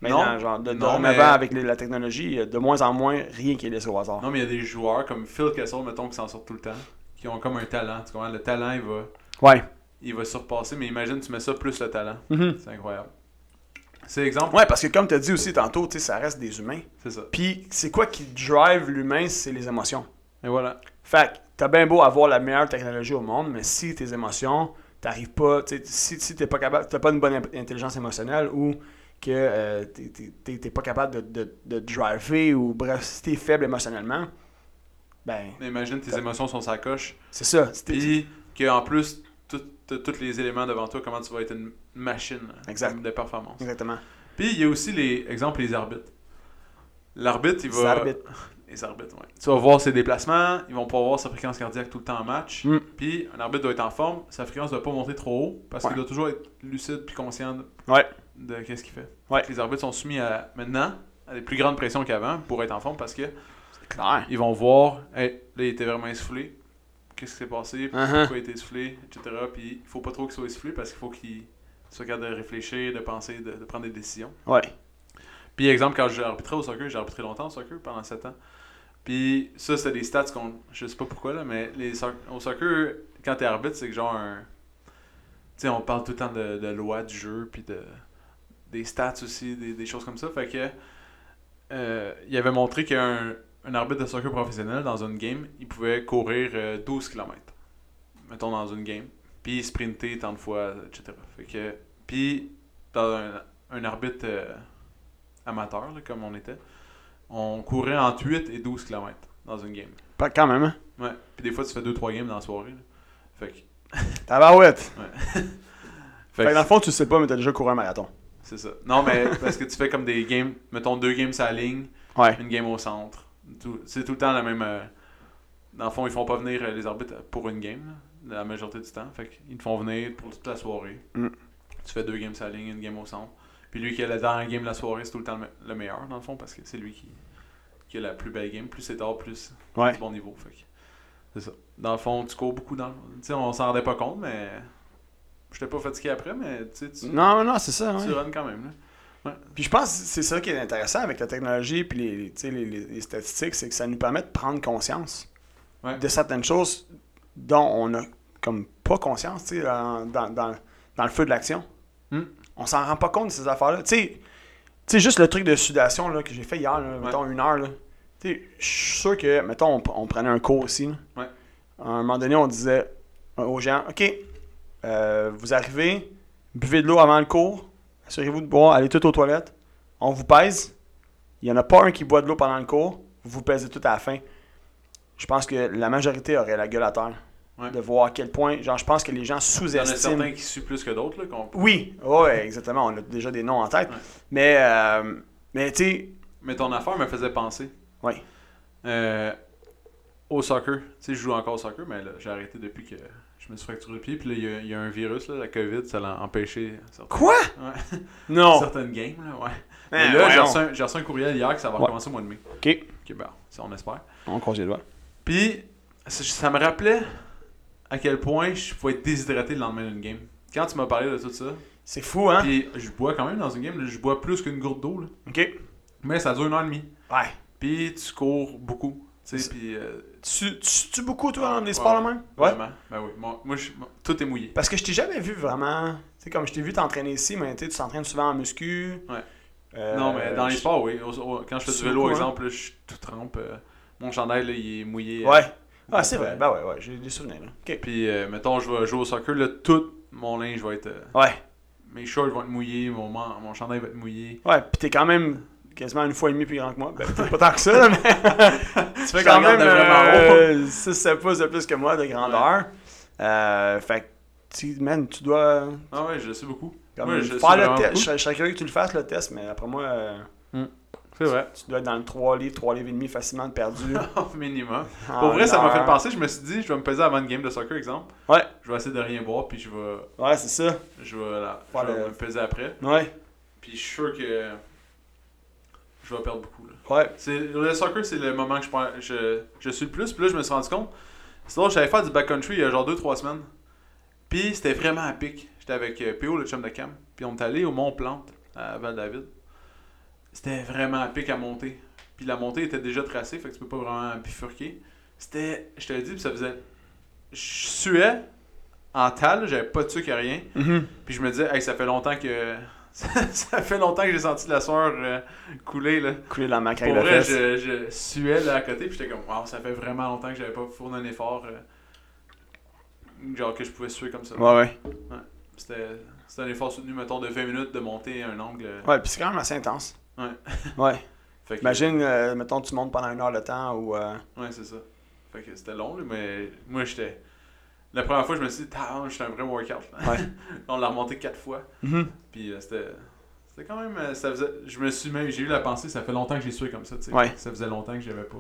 Maintenant, Non. genre, de, Non, mais- avec les- la technologie, de moins en moins rien qui est laissé au hasard. non, mais il y a des joueurs comme Phil Kessel, mettons, qui s'en sortent tout le temps, qui ont comme un talent. Tu comprends? Le talent, il va, Ouais. il va surpasser, mais imagine, tu mets ça plus le talent. Mhm. C'est incroyable. C'est exemple. Ouais, parce que comme tu as dit aussi tantôt, tu sais, ça reste des humains. C'est ça. Puis c'est quoi qui drive l'humain, c'est les émotions. Et voilà. Fait que t'as bien beau avoir la meilleure technologie au monde, mais si tes émotions, t'arrives pas, si, si t'es pas capable, t'as pas une bonne in- intelligence émotionnelle ou que euh, t'es- pas capable de, de, de driver ou bref, si t'es faible émotionnellement, ben, Mais imagine, tes émotions sont sa coche. c'est ça. Puis qu'en plus, tous les éléments devant toi, comment tu vas être une machine Exact. comme de performance. Exactement. Puis il y a aussi les exemples les arbitres. L'arbitre, il Les va. arbitres. Les arbitres, ouais. Tu vas voir ses déplacements, ils vont pas voir sa fréquence cardiaque tout le temps en match. Mm. Puis un arbitre doit être en forme, sa fréquence doit pas monter trop haut parce Ouais. qu'il doit toujours être lucide puis conscient de, Ouais. de qu'est-ce qu'il fait. Ouais. Les arbitres sont soumis à maintenant à des plus grandes pressions qu'avant pour être en forme parce que clair. ils vont voir, hey, là il était vraiment essoufflé. Qu'est-ce qui s'est passé? Uh-huh. Pourquoi il était essoufflé? Etc. Puis il faut pas trop qu'il soit essoufflé parce qu'il faut qu'il soit capable de réfléchir, de penser, de, de prendre des décisions. Ouais. Puis exemple, quand j'ai arbitré au soccer, j'ai arbitré longtemps au soccer pendant 7 ans. Puis ça, c'était des stats qu'on. Je sais pas pourquoi là, mais les au soccer, quand t'es arbitre, c'est que genre un. Tu sais, on parle tout le temps de, de loi du jeu, puis de. Des stats aussi, des, des choses comme ça. Fait que. euh, il avait montré qu'un un arbitre de soccer professionnel dans une game, il pouvait courir euh, 12 km. Mettons dans une game. Puis sprinter tant de fois, etc. Fait que. Puis, dans un, un arbitre euh, amateur, comme on était, on courait entre 8 et 12 km dans une game. Pas quand même, hein? Ouais. Puis des fois, tu fais 2-3 games dans la soirée. là. Fait que. Tabarouette. Fait Fait que dans le fond, tu sais pas, mais t'as déjà couru un marathon. c'est ça. Non, mais parce que tu fais comme des games, mettons deux games sur la ligne, Ouais. une game au centre. C'est tout le temps la même. euh, dans le fond, ils font pas venir euh, les arbitres pour une game, la majorité du temps. Fait qu'ils te font venir pour toute la soirée. Mm. Tu fais deux games sur la ligne, une game au centre. Puis lui qui a la dernière game de la soirée, c'est tout le temps le, me- le meilleur, dans le fond, parce que c'est lui qui, qui a la plus belle game. Plus c'est tard, plus Ouais. bon niveau. Fait que c'est ça. Dans le fond, tu cours beaucoup dans le. Tu sais, on s'en rendait pas compte, mais. J'étais pas fatigué après, mais tu sais, Non, non, c'est ça. ouais. tu runs quand même. Là. Puis je pense que c'est ça qui est intéressant avec la technologie puis les, les, les- statistiques, c'est que ça nous permet de prendre conscience Ouais. de certaines choses dont on a comme pas conscience dans, dans, dans, dans le feu de l'action. Hmm. On s'en rend pas compte de ces affaires-là. Tu sais, juste le truc de sudation là, que j'ai fait hier, là, mettons une heure, là. Tu sais, je suis sûr que, mettons, on, on prenait un cours aussi. là. Ouais. À un moment donné, on disait aux gens, OK, euh, vous arrivez, buvez de l'eau avant le cours, assurez-vous de boire, allez tout aux toilettes, on vous pèse. Il n'y en a pas un qui boit de l'eau pendant le cours, vous vous pèsez tout à la fin. Je pense que la majorité aurait la gueule à terre. Ouais. De voir à quel point, genre, je pense que les gens Il y en a sous-estiment. certains qui suent plus que d'autres. là, qu'on- Oui, ouais, exactement. On a déjà des noms en tête. Ouais. Mais, euh, mais tu sais, Mais ton affaire me faisait penser. Oui. Euh, au soccer. Tu sais, je joue encore au soccer, mais là, j'ai arrêté depuis que je me suis fracturé le pied. Puis là, il y a- il y, a un virus, là, la COVID, ça l'a empêché certaines, Quoi? ouais, Non. certaines games. Là, ouais. Hein, Mais là, j'ai reçu, un, j'ai reçu un courriel hier que ça va Ouais. recommencer au mois de mai. Ok. Ok, ben, ça, on espère. On croise les doigts. Puis, ça, ça me rappelait à quel point je pouvais être déshydraté le lendemain d'une game. Quand tu m'as parlé de tout ça, C'est fou, hein? puis je bois quand même dans une game, là, je bois plus qu'une gourde d'eau. Ok. mais ça dure une heure et demie. Ouais. Puis tu cours beaucoup. Tu sais, puis. euh, Tu, tu, tu beaucoup, toi, dans les sports ouais. même? Ouais. Vraiment. Ben oui. Moi, moi, je- tout est mouillé. Parce que je t'ai jamais vu vraiment. Tu sais, comme je t'ai vu t'entraîner ici, mais tu t'entraînes souvent en muscu. Ouais. Euh, non, mais dans les sports, oui. Quand je fais du vélo, hein. exemple, là, je suis tout trempe. euh, mon chandail, là, il est mouillé. Ouais. Ah, c'est vrai. Ben ouais, ouais, j'ai des souvenirs. Là. Ok. Puis, euh, mettons, je vais jouer au soccer, là, tout mon linge va être. euh, Ouais. mes shorts vont être mouillés, mon, man- mon chandail va être mouillé. Ouais, pis t'es quand même quasiment une fois et demie plus grand que moi. Ben, pas tant que ça, là, mais. tu fais quand même de vraiment euh, 6-7 pouces de plus que moi de grandeur. Euh, fait que, tu, man, tu dois. Ah ouais, je le sais beaucoup. Comme, Ouais, je faire sais le test. Je, serais- je serais curieux que tu le fasses, le test, mais après moi, euh, C'est vrai. tu dois être dans le 3 livres, 3 livres et demi facilement de perdu. Au minimum. En Pour vrai, ça m'a fait penser, je me suis dit, je vais me peser avant une game de soccer, exemple. Ouais. Je vais essayer de rien boire, puis je vais, Ouais, c'est ça. je vais, la- Faire je vais le- me peser après. Ouais. Puis je suis sûr que je vais perdre beaucoup. Là. Ouais. C'est, le soccer, c'est le moment que je, je, je suis le plus. Puis là, je me suis rendu compte. C'est drôle, j'allais faire du backcountry il y a genre 2-3 semaines. Puis c'était vraiment à pic. J'étais avec euh, PO, le chum de cam. Puis on est allé au Mont Plante, à Val-David. C'était vraiment à pic à monter. Puis la montée était déjà tracée, fait que tu peux pas vraiment bifurquer. C'était, je te le dis, puis ça faisait. Je suais en tal, j'avais pas de sucre, rien. Mhm. Puis je me disais, hey, ça fait longtemps que. ça fait longtemps que j'ai senti la sueur euh, couler, là. Couler dans ma Pour vrai, je, je suais là à côté, puis j'étais comme, wow, ça fait vraiment longtemps que j'avais pas fourni un effort. euh, genre que je pouvais suer comme ça. Ouais, ouais. C'était c'était un effort soutenu, mettons, de 20 minutes de monter un angle. euh, Ouais, pis c'est quand même assez intense. Ouais. Ouais. Fait que- Imagine, euh, mettons, tu montes pendant une heure de temps ou. euh, Ouais, c'est ça. Fait que c'était long, là, mais moi, j'étais. La première fois, je me suis dit, ah, j'étais un vrai workout. Ouais. On l'a remonté quatre fois. mhm. Puis euh, c'était. C'était quand même. Ça faisait, je me suis même. J'ai eu la pensée, ça fait longtemps que j'ai sué comme ça, tu sais. Ouais. Ça faisait longtemps que j'avais pas.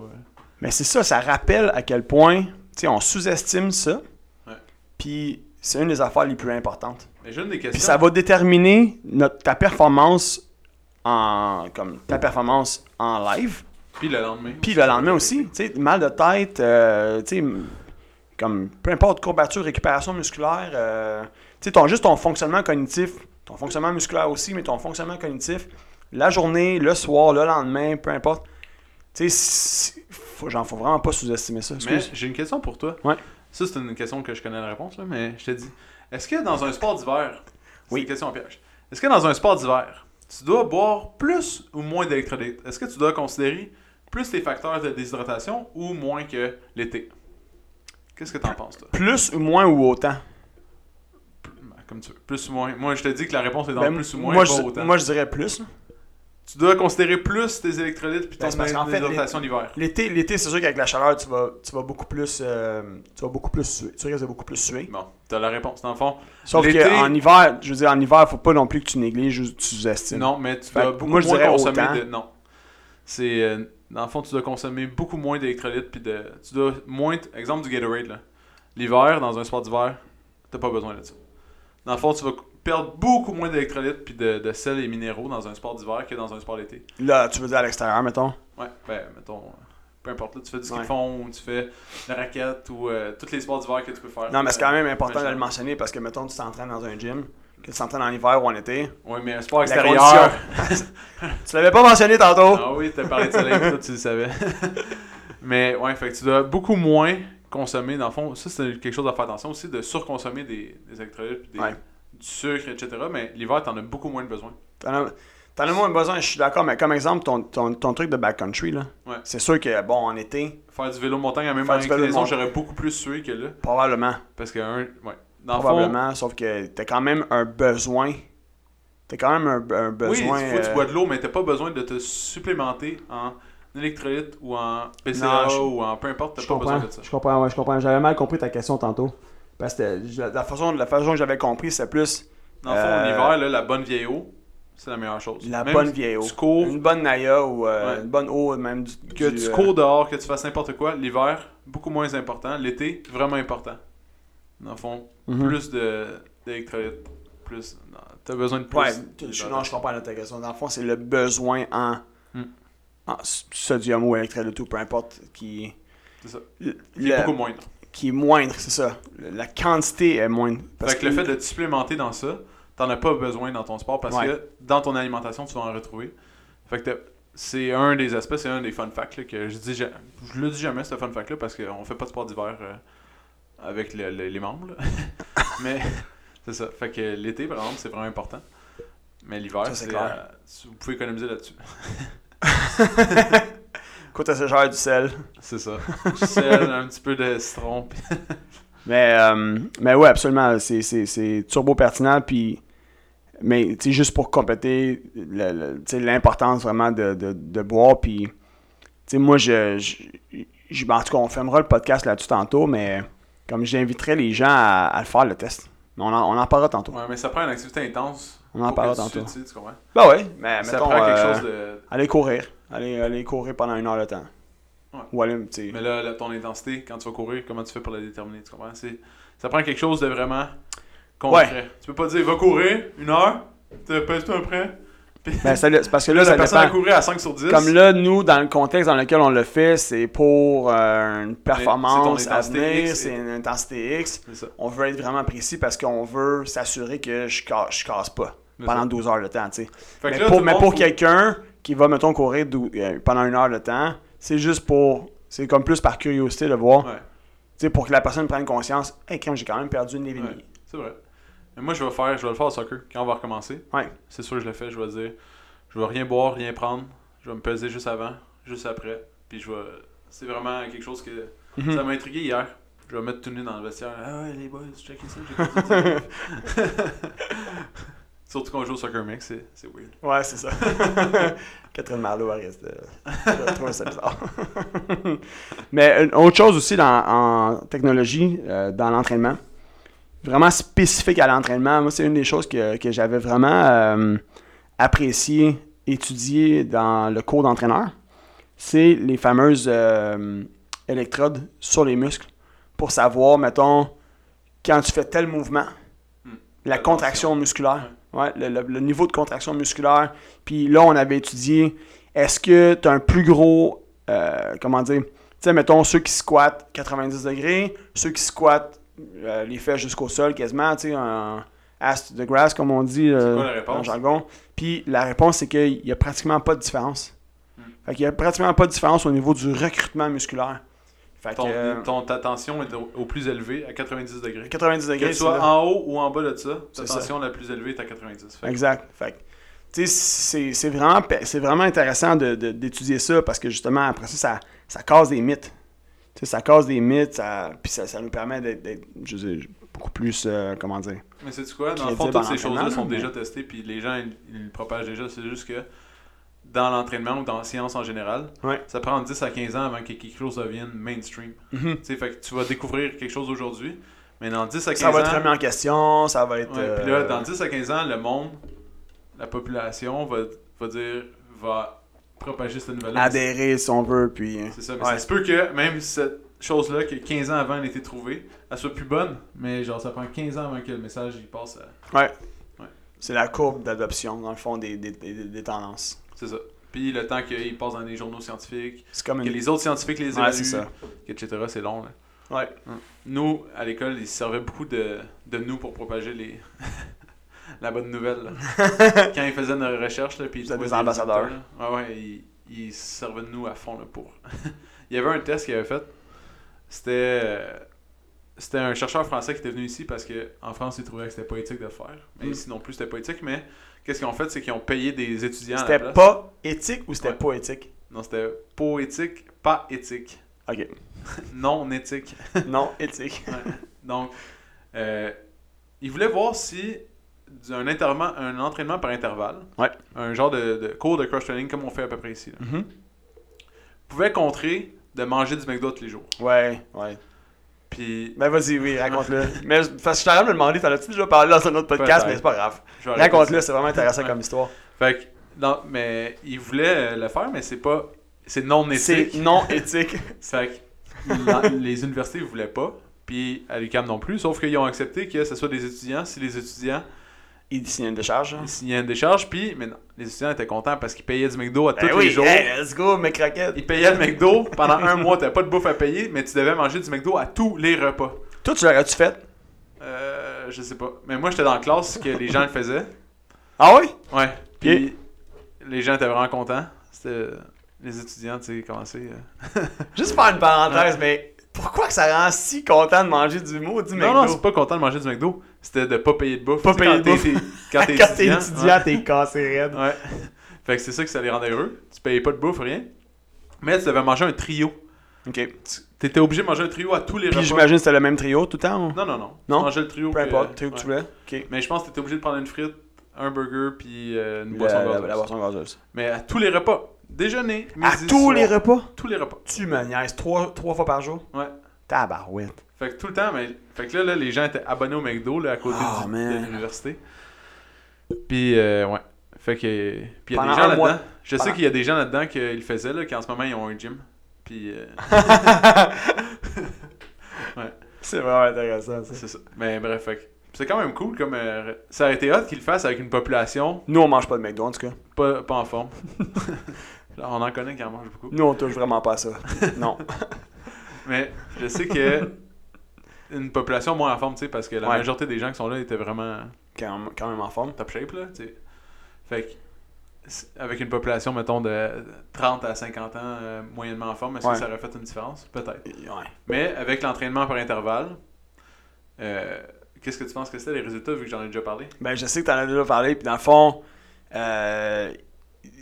Mais c'est ça, ça rappelle à quel point, tu sais, on sous-estime ça. Ouais. Puis c'est une des affaires les plus importantes. Mais j'ai une des questions. Puis ça va déterminer notre, ta performance en comme ta performance en live. Puis le lendemain. Puis le lendemain aussi, tu sais, mal de tête, euh, tu sais, comme peu importe courbature, récupération musculaire, euh, tu sais, ton juste ton fonctionnement cognitif, ton fonctionnement musculaire aussi, mais ton fonctionnement cognitif, la journée, le soir, le lendemain, peu importe. Tu sais, faut, genre, faut vraiment pas sous-estimer ça. Mais Excuse. j'ai une question pour toi. Ouais. Ça, c'est une question que je connais la réponse, là, mais je te dis. Est-ce que dans un sport d'hiver. Oui. une question en piège. Est-ce que dans un sport d'hiver, tu dois boire plus ou moins d'électrolytes Est-ce que tu dois considérer plus les facteurs de déshydratation ou moins que l'été? Qu'est-ce que t'en penses, toi? Plus ou moins ou autant? Ben, Comme tu veux. Plus ou moins. Moi, je te dis que la réponse est dans Ben, plus ou moins, moi, pas je, autant. moi, je dirais plus. Tu dois considérer plus tes électrolytes puis ton Ben, fait, déshydratation l'hiver. L'été, l'été c'est sûr qu'avec la chaleur, tu vas, tu vas beaucoup plus, euh, tu vas beaucoup plus suer. Tu risques de beaucoup plus suer. Bon, t'as la réponse. Dans le fond, Sauf qu'en hiver, je veux dire, en hiver, faut pas non plus que tu négliges ou tu sous-estimes. Non, mais tu dois beaucoup moi, je moins consommer autant. de. Non. C'est. euh, dans le fond, tu dois consommer beaucoup moins d'électrolytes. Puis de. Tu dois moins. t- Exemple du Gatorade, là. L'hiver, dans un sport d'hiver, t'as pas besoin de ça. Dans le fond, tu vas perdre beaucoup moins d'électrolytes puis de, de sel et minéraux dans un sport d'hiver que dans un sport d'été. Là, tu veux dire à l'extérieur, mettons? Ouais, ben, mettons. euh, Peu importe, là, tu fais du ski Ouais. de fond, ou tu fais la raquette ou euh, tous les sports d'hiver que tu peux faire. Non, mais c'est quand même important de le mentionner parce que, mettons, tu t'entraînes dans un gym, que tu t'entraînes en hiver ou en été. Ouais, mais un sport extérieur. Tu l'avais pas mentionné tantôt. Ah oui, t'as parlé de soleil, toi, tu le savais. Mais ouais, fait que tu dois beaucoup moins consommer. Dans le fond, ça, c'est quelque chose à faire attention aussi, de surconsommer des, des électrolytes, des- Ouais. Du sucre, etc. Mais l'hiver, t'en as beaucoup moins de besoin. T'en as, t'en as moins besoin, je suis d'accord, mais comme exemple, ton, ton, ton truc de backcountry, là. Ouais. C'est sûr que, bon, en été, Faire du vélo montagne à même inclinaison, j'aurais beaucoup plus sué que là. probablement. Parce que, un, ouais. Dans le fond, Probablement, sauf que t'as quand même un besoin. T'as quand même un, un oui, besoin. il faut que tu euh, bois de l'eau, mais t'as pas besoin de te supplémenter en électrolyte ou en PCA Non, je- ou en peu importe, t'as Je pas comprends, besoin de ça. je comprends, ouais, je comprends. J'avais mal compris ta question tantôt. Parce que je- la façon, la façon que j'avais compris, c'est plus Dans le fond, Euh, l'hiver, là, la bonne vieille eau, c'est la meilleure chose. la Même bonne vieille eau. Cours, Une bonne Naya ou euh, Ouais. une bonne eau, même du. Que du, tu euh, cours dehors, que tu fasses n'importe quoi, l'hiver, beaucoup moins important. L'été, vraiment important. Dans le fond, mhm. plus d'électrolytes. Plus. T'as besoin de plus. Ouais, je- non, je comprends ta question. Dans le fond, c'est le besoin en, Hmm. en sodium ou électrolyte ou peu importe qui, C'est ça. Il est beaucoup moindre. Qui est moindre, c'est ça. La quantité est moindre. Parce que le fait de te supplémenter dans ça, t'en as pas besoin dans ton sport parce Ouais. que dans ton alimentation, tu vas en retrouver. Fait que c'est un des aspects, c'est un des fun facts là, que je dis ja- je le dis jamais ce fun fact là parce qu'on fait pas de sport d'hiver euh, avec le- le- les membres. Mais c'est ça. Fait que l'été par exemple, c'est vraiment important. Mais l'hiver, c'est euh, vous pouvez économiser là-dessus. Coûte assez cher du sel. C'est ça. Du sel, un petit peu de citron. Mais, euh, mais ouais, absolument. C'est, c'est, c'est turbo pertinent. Puis, mais juste pour compléter l'importance vraiment de, de, de boire. Puis, tu sais, moi, je, je, je- En tout cas, on fermera le podcast là-dessus tantôt. Mais comme j'inviterais les gens à, à le faire, le test. On en, on en parlera tantôt. Ouais, mais ça prend une activité intense. On en parlera tu- tantôt. Tu, sais, tu comprends? Ben ouais, mais ça mettons, prend quelque euh, chose de. Aller courir. Aller, aller courir pendant une heure de temps. Ouais. Ou aller, tu sais. Mais là, là, ton intensité, quand tu vas courir, comment tu fais pour la déterminer, tu comprends? Ça prend quelque chose de vraiment concret. Tu peux pas dire, va courir une heure, te pèse-toi un prêt. Ben, ça, c'est parce que là, la ça personne a dépend. couru à 5 sur 10. Comme là, nous, dans le contexte dans lequel on le fait, c'est pour euh, une performance à venir, c'est une intensité X. On veut être vraiment précis parce qu'on veut s'assurer que je casse, je casse pas pendant ça. 12 heures de temps. Mais là, tout pour, mais pour faut- quelqu'un qui va, mettons, courir euh, pendant une heure de temps, c'est juste pour. C'est comme plus par curiosité de voir. Ouais, Tu sais, pour que la personne prenne conscience. Hey, quand j'ai quand même perdu une Ouais. demie. c'est vrai. Mais moi, je vais faire, je vais le faire au soccer quand on va recommencer. Ouais. C'est sûr que je le fais, je vais dire, je vais rien boire, rien prendre. Je vais me peser juste avant, juste après. Puis je vais. C'est vraiment quelque chose que. Mhm. Ça m'a intrigué hier. Je vais mettre tout nu dans le vestiaire. Ah ouais, les boys, checkez ça, j'ai. Surtout qu'on joue au soccer mix, c'est c'est weird. Ouais, c'est ça. Catherine Marlowe, reste. euh, Je trouve ça bizarre. Mais une autre chose aussi dans, en technologie, euh, dans l'entraînement, vraiment spécifique à l'entraînement, moi, c'est une des choses que, que j'avais vraiment euh, apprécié, étudié dans le cours d'entraîneur. C'est les fameuses euh, électrodes sur les muscles pour savoir, mettons, quand tu fais tel mouvement, Hmm. La contraction musculaire. Ouais, le, le- le niveau de contraction musculaire. Puis là, on avait étudié, est-ce que tu as un plus gros, euh, comment dire, tu sais, mettons ceux qui squattent 90 degrés, ceux qui squattent euh, les fesses jusqu'au sol quasiment, tu sais, un ass to the grass, comme on dit euh, quoi la réponse? dans le jargon. Puis la réponse, c'est qu'il n'y a pratiquement pas de différence. Hmm. Fait qu'il n'y a pratiquement pas de différence au niveau du recrutement musculaire. Fait Ton, que, euh, ton- ta tension est au, au plus élevé à 90 degrés. 90 Que degrés, tu c'est sois en haut ou en bas de ça, ta ça. tension la plus élevée est à 90. Fait que- Exact. Fait que, tu sais, c'est vraiment, vraiment intéressant de- de- d'étudier ça parce que justement, après ça, ça, ça casse des mythes. Tu sais, ça casse des mythes, ça, puis ça, ça nous permet d'être, d'être, je sais, beaucoup plus, euh, comment dire, Mais c'est quoi? Dans le fond, toutes ces choses-là sont mais- déjà testées, puis les gens, ils, ils le propagent déjà. C'est juste que dans l'entraînement ou dans la science en général, Ouais. ça prend 10 à 15 ans avant que quelque chose devienne mainstream. Mhm. Tu sais, fait que tu vas découvrir quelque chose aujourd'hui, mais dans 10 à 15 Ça va ans... être remis en question, ça va être... Ouais, puis là, euh, dans 10 à 15 ans, le monde, la population va, va dire, va propager cette nouvelle-là. adhérer si on veut, puis... C'est ça, mais Ouais. ça se peut que même cette chose-là, que 15 ans avant elle ait été trouvée, elle soit plus bonne, mais genre ça prend 15 ans avant que le message il passe à... Ouais. Ouais. C'est la courbe d'adoption, dans le fond, des, des, des, des tendances. C'est ça. Puis le temps qu'il passe dans les journaux scientifiques, comme que les autres scientifiques les Ouais, évaluent, ça. etc., c'est long. Là. Ouais. Nous, à l'école, ils se servaient beaucoup de, de nous pour propager les... la bonne nouvelle. là. Quand ils faisaient nos recherches, là, puis ils des ambassadeurs. Ouais, ouais, ils, ils se servaient de nous à fond là, pour... Il y avait un test qu'ils avaient fait. C'était... euh, C'était un chercheur français qui était venu ici parce que en France, il trouvait que c'était pas éthique de le faire. Mais Mm. ici non plus, c'était pas éthique. Mais qu'est-ce qu'ils ont fait, c'est qu'ils ont payé des étudiants C'était pas éthique ou c'était Ouais. pas éthique? Non, c'était pas éthique, pas éthique. Ok. Non éthique. non, éthique. Ouais. Donc, euh, il voulait voir si un, interma- un entraînement par intervalle, Ouais. un genre de, de cours de cross-training comme on fait à peu près ici, là, Mhm. pouvait contrer de manger du McDo tous les jours. Ouais, ouais. Puis, Ben vas-y, oui, raconte-le. mais parce que je de me demander, t'en as-tu déjà parlé dans un autre podcast, mais c'est pas grave. Raconte-le, c'est vraiment intéressant comme histoire. Fait que, non, mais il voulait euh, le faire, mais c'est pas. C'est non C'est éthique. non éthique. Fait que les universités ne voulaient pas, puis à l'UQAM non plus, sauf qu'ils ont accepté que ce soit des étudiants. Si les étudiants Il signe une décharge. hein. ils signaient une décharge, puis mais non, les étudiants étaient contents parce qu'ils payaient du McDo à Ben tous oui, les jours. hey, let's go, mes croquettes. Ils payaient le McDo pendant un mois, t'avais pas de bouffe à payer, mais tu devais manger du McDo à tous les repas. Toi, tu l'aurais-tu fait? Euh, je sais pas. Mais moi, j'étais dans la classe que les gens le faisaient. Ah oui? Ouais. Puis les gens étaient vraiment contents. c'était les étudiants, tu sais, commencer. euh. Juste faire une parenthèse, mais pourquoi que ça rend si content de manger du maudit Non, McDo? non, c'est pas content de manger du McDo. C'était de pas payer de bouffe. Pas Tu payer de t'es- Quand t'es étudiant. étudiant, t'es cassé raide. Ouais. Fait que c'est ça que ça les rendait heureux. Tu payais pas de bouffe, rien. Mais tu devais manger un trio. Ok. Tu- T'étais obligé de manger un trio à tous les Puis repas. j'imagine que c'était le même trio tout le temps? ou? Non, non, non. Non? Tu mangeais le trio. Peu importe, le trio que tu ouais. voulais. Ok. Mais je pense que t'étais obligé de prendre une frite, un burger, puis euh, une La, boisson la- gazeuse. la boisson gazeuse. Mais à tous les repas. Déjeuner, midi, À tous soir. les repas? Tous les repas. Tu me niaises trois, trois fois par jour? Ouais. Tabarouette. Fait que tout le temps, mais. Fait que là, là les gens étaient abonnés au McDo, là, à côté Oh, du- man. de l'université. Puis, euh, ouais. Fait que. Puis il y a des gens là-dedans. Je sais qu'il y a des gens là-dedans qui le faisaient, là, qui en ce moment, ils ont un gym. Puis, euh, C'est vraiment intéressant, ça. c'est ça. Mais bref, fait que. C'est quand même cool, comme. euh, ça aurait été hot qu'ils le fassent avec une population Nous, on mange pas de McDo, en tout cas. pas, pas en forme. Là, on en connaît qui en mangent beaucoup. Nous, on touche vraiment pas à ça. non. Mais je sais que. Une population moins en forme, tu sais, parce que la Ouais. majorité des gens qui sont là étaient vraiment. Quand, quand même en forme. top shape, là, tu sais. Fait que, avec une population, mettons, de 30 à 50 ans, euh, moyennement en forme, est-ce Ouais. que ça aurait fait une différence? Peut-être. Ouais. Mais avec l'entraînement par intervalle, euh, qu'est-ce que tu penses que c'était les résultats, vu que j'en ai déjà parlé? Ben, je sais que tu en as déjà parlé, puis dans le fond, euh,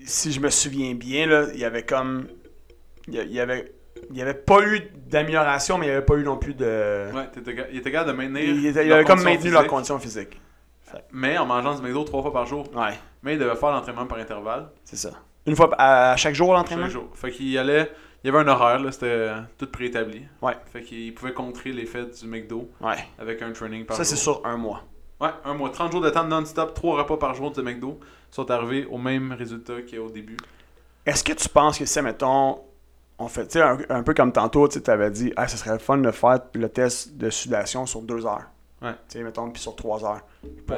si je me souviens bien, là, il y avait comme. Il y avait, il y avait pas eu d'amélioration, mais il n'y avait pas eu non plus de. Ouais, il était capable de maintenir. il, était- il leur avait comme maintenu leur physique, condition physique. Mais en mangeant du McDo trois fois par jour. Ouais, Mais il devait faire l'entraînement par intervalle. c'est ça. Une fois à, à chaque jour l'entraînement? Chaque jour. Fait qu'il allait. Il y avait un horaire, là, c'était euh, tout préétabli. Ouais. Fait qu'il pouvait contrer l'effet du McDo Ouais. avec un training par Ça, jour. c'est sur un mois. Ouais, un mois. 30 jours de temps non-stop, 3 repas par jour de McDo sont arrivés au même résultat qu'au début. Est-ce que tu penses que si, mettons, on fait, tu sais, un, un peu comme tantôt, tu avais dit, ah, ce serait le fun de faire le test de sudation sur deux heures. Ouais. Tu sais, mettons, puis sur trois heures.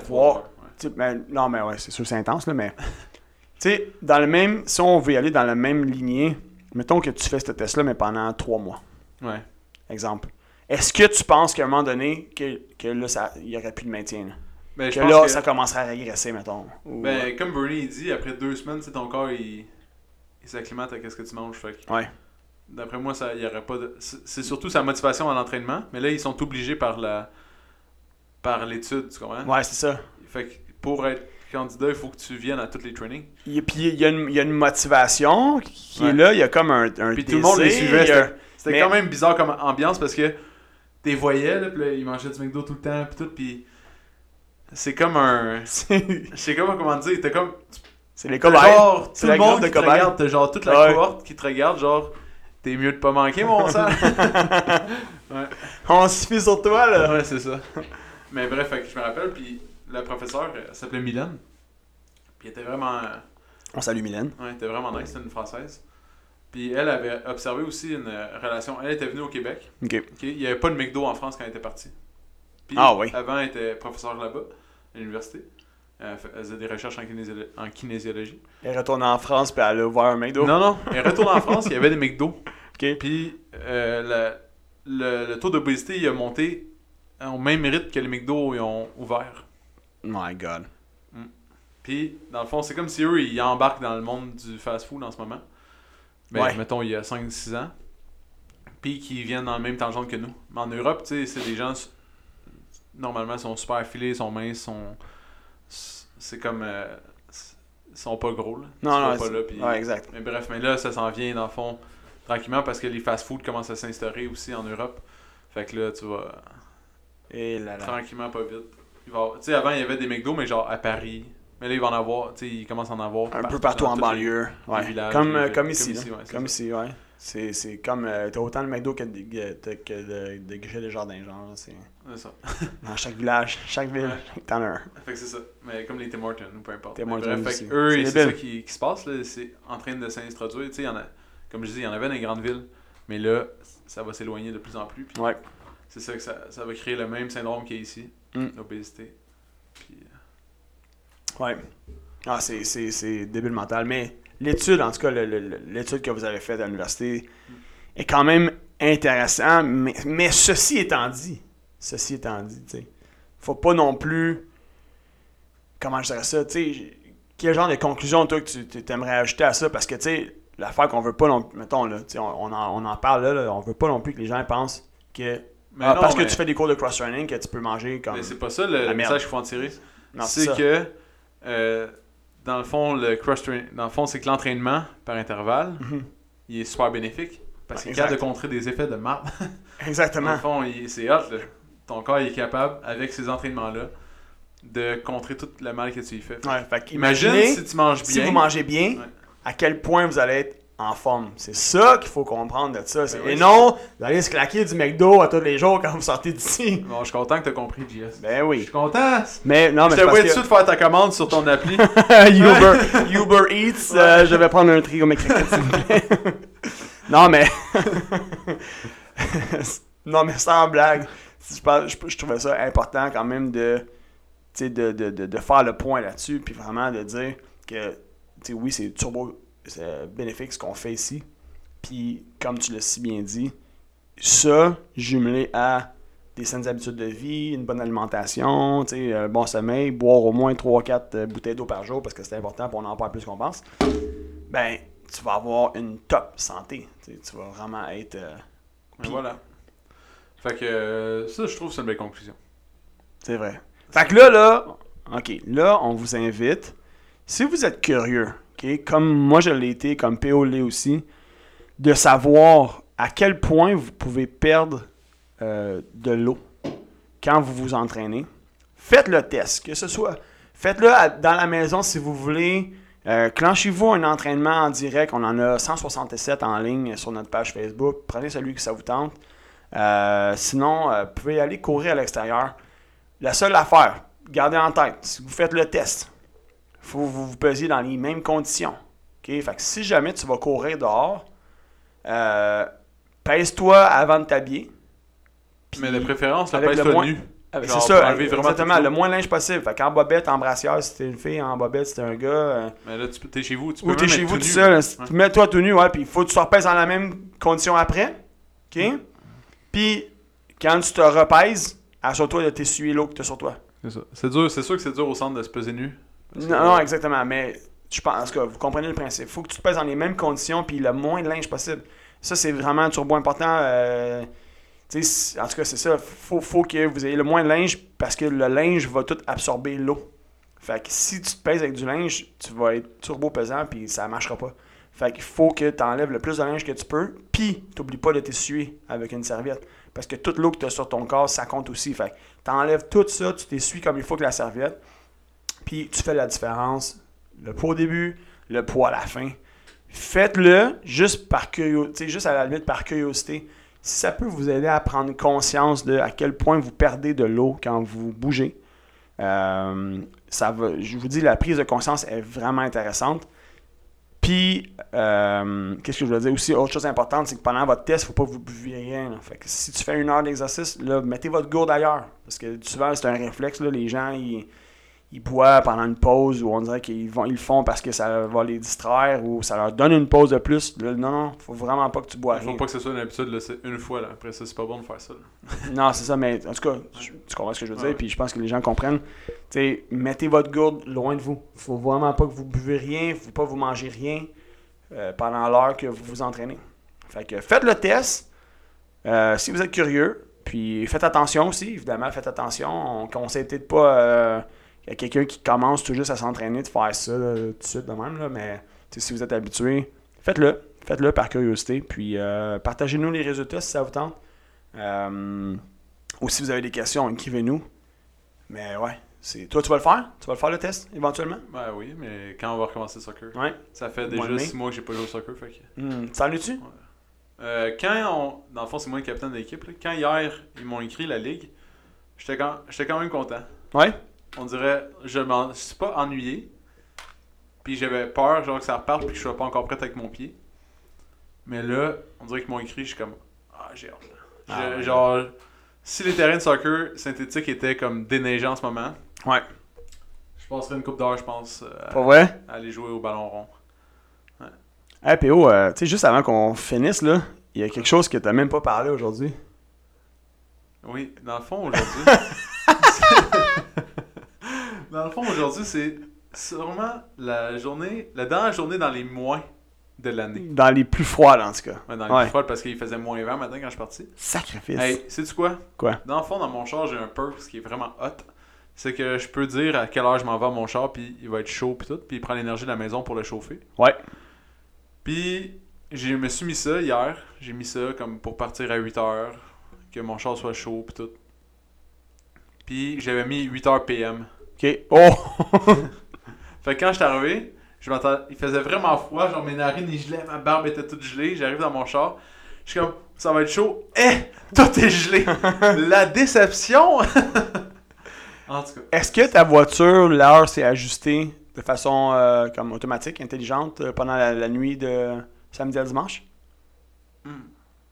Pour Ouais, sais, ben, non, mais ouais, c'est sûr, c'est intense, là, mais. tu sais, dans le même. Si on veut y aller dans la même lignée, mettons que tu fais ce test-là, mais pendant trois mois, Ouais. exemple. Est-ce que tu penses qu'à un moment donné, que, que là, ça- il n'y aurait plus de maintien? Là? Ben, Que là, que- ça commencerait à régresser, mettons. Ou- ben, comme Bernie dit, après deux semaines, ton corps, il, il s'acclimate à ce que tu manges. Fait que, Ouais. D'après moi, ça, y aurait pas de... C'est surtout sa motivation à l'entraînement, mais là, ils sont obligés par la par l'étude, tu comprends? Ouais, c'est ça. Fait que pour être candidat, il faut que tu viennes à tous les trainings. Il- Et puis il y, a une- il y a une motivation qui est là, il y a comme un, un Puis tout le monde les suivait. a- C'était mais- quand même bizarre comme ambiance parce que t'es voyais, là, puis là, ils mangeaient du McDo tout le temps, puis tout, puis c'est comme un... C'est Je sais comment dire, t'es comme... c'est les cobayes. Genre, tout le monde qui te regarde, t'as genre toute la Ouais. cohorte qui te regarde, genre, t'es mieux de pas manquer, mon sang. On se fie sur toi, là. ouais, c'est ça. Mais bref, fait que je me rappelle, puis la professeure elle s'appelait Mylène. Puis elle était vraiment... euh, On salue Mylène. Ouais, elle était vraiment nice, c'était une française. Puis elle avait observé aussi une euh, relation. Elle était venue au Québec. Ok. Il n'y avait pas de McDo en France quand elle était partie. Puis Ah oui. avant, elle était professeure là-bas, à l'université. Elle, faisait des recherches en kinésiologie. Elle retourne en France puis elle a ouvert un McDo. Non, non. Elle retourne en France, il y avait des McDo. Ok. Puis euh, le, le taux d'obésité, il a monté au même rythme que les McDo ils ont ouvert. My God. Puis, dans le fond, c'est comme si eux, ils embarquent dans le monde du fast-food en ce moment. Ben, Ouais. mettons, il y a 5-6 ans. Puis qu'ils viennent dans le même tangente que nous. Mais en Europe, tu sais, c'est des gens, normalement, sont super affilés, sont minces, sont... C'est comme... euh, sont pas gros, là. Non, non, pas là, Ouais, exact. Mais bref, mais là, ça s'en vient, dans le fond, tranquillement, parce que les fast-food commencent à s'instaurer aussi en Europe. Fait que là, tu vas Et là là. tranquillement, pas vite. Tu sais, avant, il y avait des McDo, mais genre à Paris. Mais là, il va en avoir, tu sais, il commence à en avoir. Un peu partout en les- banlieue. Ouais. villages, comme, les euh, comme Comme ici. ici, là. ouais, comme ici, ouais. C'est, c'est comme. euh, t'as autant de McDo que de, que de, de des Jardins, genre. C'est, ça. dans chaque village, chaque ville, Ouais. t'en as un. Fait que c'est ça. Mais comme les Tim Hortons, ou peu importe. Tim Hortons fait que eux, C'est ça qui, qui se passe, là. C'est en train de s'introduire. Tu sais, il y en a, comme je dis, il y en avait dans les grandes villes. Mais là, ça va s'éloigner de plus en plus. Puis Ouais. c'est ça que ça, ça va créer le même syndrome qu'il y a ici. Mm. L'obésité. Puis, euh, Ouais. Ah, c'est, c'est, c'est débile mental. Mais l'étude, en tout cas, l'étude que vous avez faite à l'université est quand même intéressante. Mais, mais ceci étant dit, ceci étant dit, tu sais, faut pas non plus. Comment je dirais ça, tu sais, quel genre de conclusion, toi, que tu aimerais ajouter à ça? Parce que, tu sais, l'affaire qu'on veut pas, non, mettons, là, on, on en, on en parle là, là, on veut pas non plus que les gens pensent que Mais ah, non, parce que tu fais des cours de cross-training que tu peux manger comme. Mais c'est pas ça le, message qu'il faut en tirer. C'est que, euh, dans le fond, le cross train- dans le fond, c'est que l'entraînement par intervalle, Mhm. il est super bénéfique. Parce qu'il est capable de contrer des effets de marde. Dans Exactement. le fond, c'est hot. là. Ton corps il est capable, avec ces entraînements-là, de contrer tout le mal que tu y fais. Ouais, fait Imagine si tu manges si bien. vous mangez bien, Ouais. à quel point vous allez être en forme. C'est ça qu'il faut comprendre de ça. Ben oui, Et non, allez se claquer du McDo à tous les jours quand vous sortez d'ici. Bon, je suis content que tu as compris, JS. Ben Je oui. suis content. Mais non, mais Je c'est te parce vois que- dessus de faire ta commande sur ton appli? Uber, Uber Eats, euh, je vais prendre un trio plaît. non, mais. non, mais sans blague. Je, pense- je, je trouvais ça important quand même de, de, de, de, de faire le point là-dessus, puis vraiment de dire que, tu sais, oui, c'est turbo c'est bénéfique ce qu'on fait ici. Puis, comme tu l'as si bien dit, ça, jumelé à des saines habitudes de vie, une bonne alimentation, un bon sommeil, boire au moins 3-4 bouteilles d'eau par jour parce que c'est important pour on en parle plus qu'on pense, ben, tu vas avoir une top santé. Tu vas vraiment être. euh, Mais voilà. Fait que euh, ça, je trouve que c'est une belle conclusion. c'est vrai. Fait que là, là, OK, là, on vous invite. Si vous êtes curieux, Comme moi je l'ai été, comme PO l'est aussi, de savoir à quel point vous pouvez perdre euh, de l'eau quand vous vous entraînez, faites le test. Que ce soit, faites-le dans la maison si vous voulez. Euh, clenchez-vous un entraînement en direct. On en a 167 en ligne sur notre page Facebook. Prenez celui que ça vous tente. Euh, sinon, vous pouvez aller courir à l'extérieur. La seule affaire, gardez en tête, si vous faites le test, faut que vous vous pesiez dans les mêmes conditions. OK? Fait que si jamais tu vas courir dehors, euh, pèse-toi avant de t'habiller. Mais de préférence, la avec pèse le toi moins- nu. C'est ça, enlever vraiment exactement, le moins de linge possible. Fait qu'en bobette, en brassière, si t'es une fille, en bobette, si t'es un gars, euh, Mais là, tu peux- t'es chez vous. Tu ou peux t'es même chez vous tout seul, Ouais. tu mets-toi tout nu, ouais, puis il faut que tu te repèses dans la même condition après. OK? Puis, quand tu te repèses, assure-toi de t'essuyer l'eau que tu as sur toi. C'est ça. C'est dur, c'est sûr que c'est dur au centre de se peser nu. Que- Non, non, exactement, mais je pense que vous comprenez le principe. Il faut que tu te pèses dans les mêmes conditions puis le moins de linge possible. Ça, c'est vraiment un turbo important. euh, en tout cas, c'est ça. Faut, faut que vous ayez le moins de linge parce que le linge va tout absorber l'eau. Fait que si tu te pèses avec du linge, tu vas être turbo pesant puis ça marchera pas. Fait qu'il faut que tu enlèves le plus de linge que tu peux, puis t'oublies pas de t'essuyer avec une serviette. Parce que toute l'eau que tu as sur ton corps, ça compte aussi. Fait que t'enlèves tout ça, tu t'essuies comme il faut que la serviette, puis tu fais la différence. Le poids au début, le poids à la fin. Faites-le juste par curiosité, juste à la limite par curiosité. Si ça peut vous aider à prendre conscience de à quel point vous perdez de l'eau quand vous bougez, euh, ça va, je vous dis, la prise de conscience est vraiment intéressante. Puis, euh, qu'est-ce que je veux dire aussi? Autre chose importante, c'est que pendant votre test, il ne faut pas que vous buviez rien. Fait que si tu fais une heure d'exercice, mettez votre gourde ailleurs. Parce que souvent, c'est un réflexe. Là, les gens, ils, ils boivent pendant une pause ou on dirait qu'ils vont, ils le font parce que ça va les distraire ou ça leur donne une pause de plus. Là, non, non, faut vraiment pas que tu bois Il faut rien. pas que ce soit une habitude, c'est une fois. Là. Après ça, c'est pas bon de faire ça. Non, c'est ça, mais en tout cas, tu tu comprends ce que je veux dire, Ouais. puis je pense que les gens comprennent. Tu sais, mettez votre gourde loin de vous. faut vraiment pas que vous buvez rien, faut pas vous manger rien euh, pendant l'heure que vous vous entraînez. Fait que faites le test. Euh, si vous êtes curieux, puis faites attention aussi, évidemment, faites attention. On conseille peut-être pas euh, à quelqu'un qui commence tout juste à s'entraîner de faire ça là, tout de suite de même, là, mais tu si vous êtes habitué, faites-le. Faites-le par curiosité, puis euh, partagez-nous les résultats si ça vous tente. Euh, ou si vous avez des questions, écrivez-nous. Mais ouais, c'est toi, tu vas le faire? Tu vas le faire le test éventuellement? Ben oui, mais quand on va recommencer le soccer Ouais. Ça fait déjà mai. 6 mois que j'ai pas joué au soccer. Fait que... Hmm, Salut-tu? Euh, quand on. Dans le fond, c'est moi le capitaine de l'équipe. Quand hier, ils m'ont écrit la ligue, j'étais quand... j'étais quand même content. Ouais? On dirait, je m'en suis pas ennuyé. Puis j'avais peur, genre que ça reparte, puis que je sois pas encore prêt avec mon pied. Mais là, on dirait qu'ils m'ont écrit, je suis comme, ah, j'ai hâte. Ah ouais. Genre, si les terrains de soccer synthétiques étaient comme déneigés en ce moment, Ouais. je passerais une coupe d'heure, je pense, euh, Pas vrai? à aller jouer au ballon rond. Hey PO, euh, tu sais, juste avant qu'on finisse, là, il y a quelque chose que t'as même pas parlé aujourd'hui. Oui, dans le fond, aujourd'hui. dans le fond, aujourd'hui, c'est sûrement la journée, la dernière journée dans les moins de l'année. Dans les plus froides, en tout cas. Ouais, dans les Ouais. plus froides parce qu'il faisait moins 20 matin quand je suis parti. Sacrifice. Hey, sais-tu quoi? Quoi? Dans le fond, dans mon char, j'ai un perk qui est vraiment hot. C'est que je peux dire à quelle heure je m'en vais à mon char, puis il va être chaud, puis tout, puis il prend l'énergie de la maison pour le chauffer. Ouais. Puis, je me suis mis ça hier. J'ai mis ça comme pour partir à 8 heures, que mon char soit chaud, puis tout. Puis, j'avais mis 8 heures PM. Ok. Oh! Fait que quand je suis arrivé, je m'entends, il faisait vraiment froid, genre mes narines ils gelaient, ma barbe était toute gelée, j'arrive dans mon char, je suis comme, ça va être chaud, eh, tout est gelé, la déception! en tout cas, Est-ce que ta voiture, l'heure s'est ajustée de façon euh, comme automatique, intelligente, euh, pendant la, la nuit de samedi à dimanche? hmm,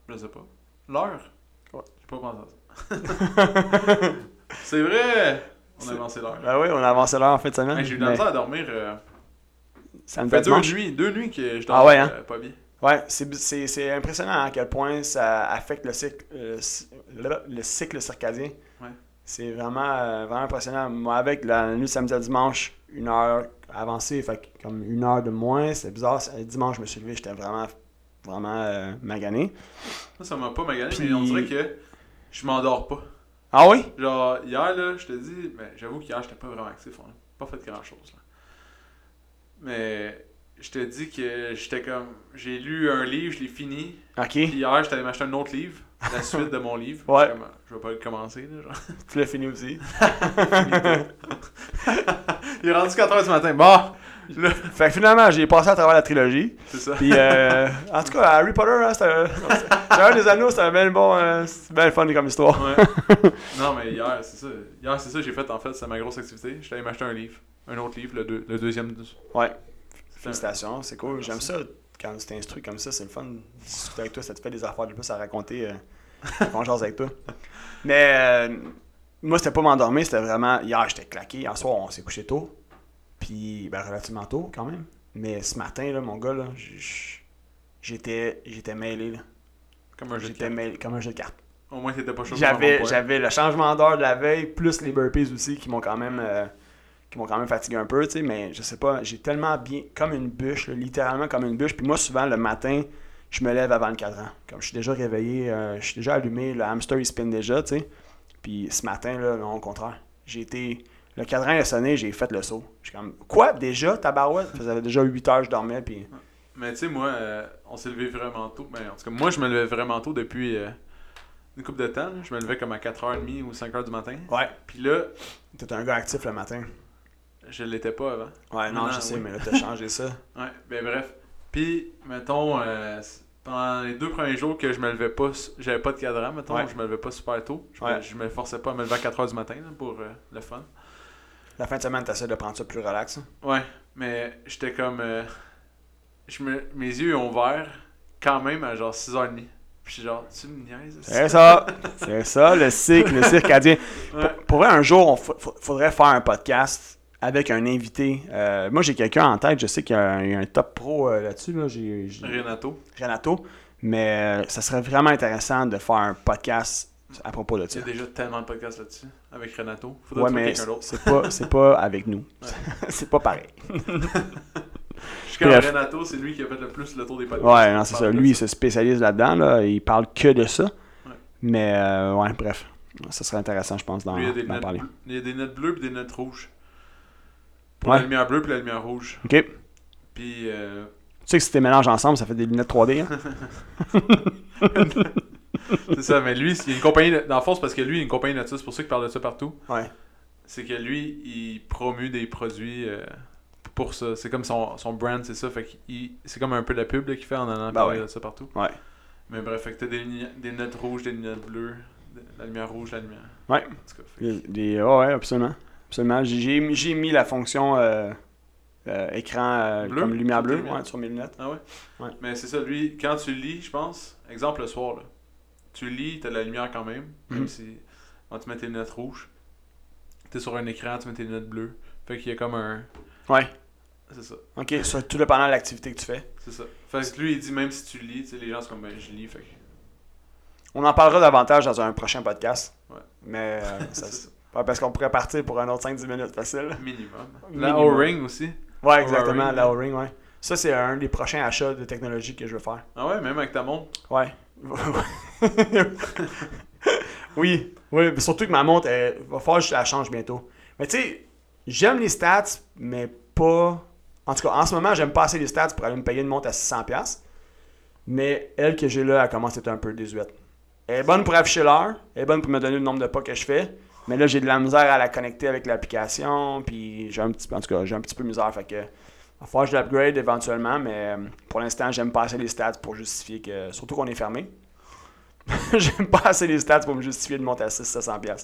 je sais pas. L'heure? Ouais. J'ai pas pensé à ça. C'est vrai! On a avancé l'heure. Ben oui, on a avancé l'heure en fin de semaine. J'ai eu de la misère à dormir. euh, ça à fait deux nuits, deux nuits que je dors Ah ouais, hein? euh, pas bien. Ouais, c'est- c'est c'est impressionnant à quel point ça affecte le cycle, euh, le, le cycle circadien. Ouais. C'est vraiment, euh, vraiment impressionnant. Moi, avec la nuit de samedi à dimanche, une heure avancée, fait comme une heure de moins, c'est bizarre. Dimanche, je me suis levé, j'étais vraiment, vraiment magané. Moi, ça m'a pas magané, Puis- mais on dirait que je m'endors pas. Ah oui? Genre, hier, là, je te dis, ben, j'avoue qu'hier, j'étais pas vraiment actif. On a pas fait grand chose. Là. Mais je te dis que j'étais comme. J'ai lu un livre, je l'ai fini. Ok. Puis hier, j'étais allé m'acheter un autre livre, la suite de mon livre. Ouais. Comme, Je vais pas le commencer. Là, genre. Tu l'as fini aussi. Il est rendu 4h du matin. Bon, là, Fait que finalement, j'ai passé à travers la trilogie. c'est ça. Puis, euh, en tout cas, Harry Potter, hein, c'était un- un des anneaux, c'était bien bon, euh, le fun comme histoire. Ouais. Non, mais hier, c'est ça. Hier, c'est ça j'ai fait en fait. C'est ma grosse activité. J'étais allé m'acheter un livre. Un autre livre, le, deux- le deuxième. Ouais. Félicitations, c'est cool. J'aime ça quand tu t'instruis comme ça, c'est le fun de discuter avec toi, ça te fait des affaires de plus à raconter euh, quand jase avec toi. Mais euh, moi, c'était pas m'endormir, c'était vraiment. Hier, j'étais claqué. Hier soir, on s'est couché tôt. Puis, ben, relativement tôt quand même. Mais ce matin, là, mon gars, là, j'étais j'étais mêlé. Là. Comme un jeu de J'étais cartes. mêlé comme un jeu de cartes. Au moins, t'étais pas chaud. J'avais, j'avais le changement d'heure de la veille, plus les burpees aussi, qui m'ont quand même, euh, qui m'ont quand même fatigué un peu, tu sais, mais je sais pas, j'ai tellement bien, comme une bûche, là, littéralement comme une bûche, puis moi, souvent, le matin, je me lève avant le cadran. Comme je suis déjà réveillé, euh, je suis déjà allumé, le hamster, il spin déjà, tu sais, puis ce matin, là, non, au contraire, j'ai été, le cadran a sonné, j'ai fait le saut. Je suis comme, quoi, déjà, tabarouette? Ça faisait déjà 8 heures je dormais, puis... Mais tu sais, moi, euh, on s'est levé vraiment tôt. Ben, en tout cas, moi, je me levais vraiment tôt depuis euh, une couple de temps. là. Je me levais comme à 4h30 ou 5h du matin. Ouais. Puis là, T'es un gars actif le matin. je l'étais pas avant. Ouais, non, Non, je sais, oui. mais là, t'as changé ça. Ouais, ben bref. Puis, mettons, euh, pendant les deux premiers jours que je me levais pas, j'avais pas de cadran, mettons, Ouais. je me levais pas super tôt. Je, Ouais. me, je me forçais pas à me lever à 4h du matin là, pour le fun. La fin de semaine, t'essaies de prendre ça plus relax. hein? Ouais, mais j'étais comme. euh, me, mes yeux ont ouvert quand même à genre 6h30. Puis genre, tu me niaises? C'est ça. C'est ça, le cycle, le circadien. Ouais. Pour, pour vrai, un jour, fa- faudrait faire un podcast avec un invité. Euh, moi, j'ai quelqu'un en tête. Je sais qu'il y a un, il y a un top pro euh, là-dessus. Là. Renato. Renato. Mais ça serait vraiment intéressant de faire un podcast à propos de Il y ça. a déjà tellement de podcasts là-dessus avec Renato. Faudrait Ouais, mais quelqu'un d'autre. c'est pas, c'est pas avec nous. Ouais. c'est pas pareil. Jusqu'à. Renato, c'est lui qui a fait le plus le tour des podcasts. Ouais, non, c'est ça. Lui, il se spécialise là-dedans. Là. Il parle que de ça. Ouais. Mais, euh, ouais, bref. Ça serait intéressant, je pense, d'en, parler. il y a des lunettes bleues et des lunettes rouges. Pour Ouais. la lumière bleue puis la lumière rouge. OK. Puis, euh, Tu sais que si tu les mélanges ensemble, ça fait des lunettes 3D. hein? c'est ça, mais lui, il y a une compagnie, de- dans le fond, c'est parce que lui, il y a une compagnie de c'est pour ça qu'il parle de ça partout. Ouais. C'est que lui, il promue des produits euh, pour ça. C'est comme son, son brand, c'est ça. Fait qu'il- c'est comme un peu de la pub là, qu'il fait en allant Ben parler ouais. de ça partout. Ouais. Mais bref, fait que t'as des, des lunettes rouges, des lunettes bleues, de- la lumière rouge, la lumière. Ouais. En tout cas, fait Des, des- ouais, ouais, absolument. Absolument. J'ai, j'ai mis- la fonction euh, euh, écran euh, Bleu? comme lumière bleue ouais, sur mes lunettes. Ah ouais? Ouais. Mais c'est ça, lui, quand tu lis, je pense, exemple le soir, là, tu lis, t'as de la lumière quand même, même Mhm. si quand tu mets tes lunettes rouges, t'es sur un écran, tu mets tes lunettes bleues. Fait qu'il y a comme un. Ouais. C'est ça, OK, sur tout dépendant de l'activité que tu fais. c'est ça. Fait que lui, il dit même si tu lis, tu sais, les gens sont comme ben je lis, fait. On en parlera davantage dans un prochain podcast. Ouais. Mais euh, ça, ça. Parce qu'on pourrait partir pour un autre 5-10 minutes facile. Minimum. La. O-ring aussi. Ouais, exactement, la. O-ring, ouais. Ça, c'est un des prochains achats de technologie que je veux faire. Ah ouais, même avec ta montre. Ouais. oui, oui, mais surtout que ma montre, elle, va falloir que je la change bientôt. Mais tu sais, j'aime les stats, mais pas. En tout cas, en ce moment, j'aime pas assez les stats pour aller me payer une montre à 600$. Mais elle que j'ai là, elle commence à être un peu désuète. Elle est bonne pour afficher l'heure, elle est bonne pour me donner le nombre de pas que je fais. Mais là, j'ai de la misère à la connecter avec l'application, puis j'ai un petit peu, en tout cas, j'ai un petit peu misère. Fait que, il va falloir que je l'upgrade éventuellement, mais euh, pour l'instant, j'aime pas assez les stats pour justifier que. Surtout qu'on est fermé. j'aime pas assez les stats pour me justifier de monter à 600-700$. Ouais,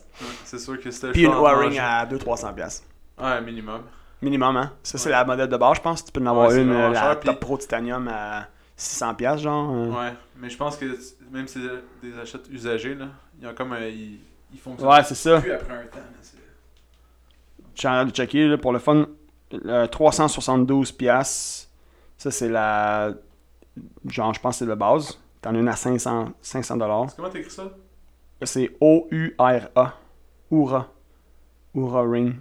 c'est sûr que c'était Puis une O-ring à 200-300$. Ouais, minimum. Minimum, hein. Ça, c'est Ouais. la modèle de base, je pense. Tu peux en avoir Ouais, une, euh, la cher, Top Pro Titanium à 600$, genre. euh. Ouais, mais je pense que même si c'est des achats usagés, là, il y a comme un. Ils, ils fonctionnent Ouais, c'est ça. plus après un temps. là, c'est- Je suis en train de checker là, pour le fun. Euh, 372 pièces. Ça, c'est la. Genre, je pense que c'est la base. T'en as une à 500 500 dollars. Comment t'écris ça? C'est O-U-R-A. Oura. Oura Ring.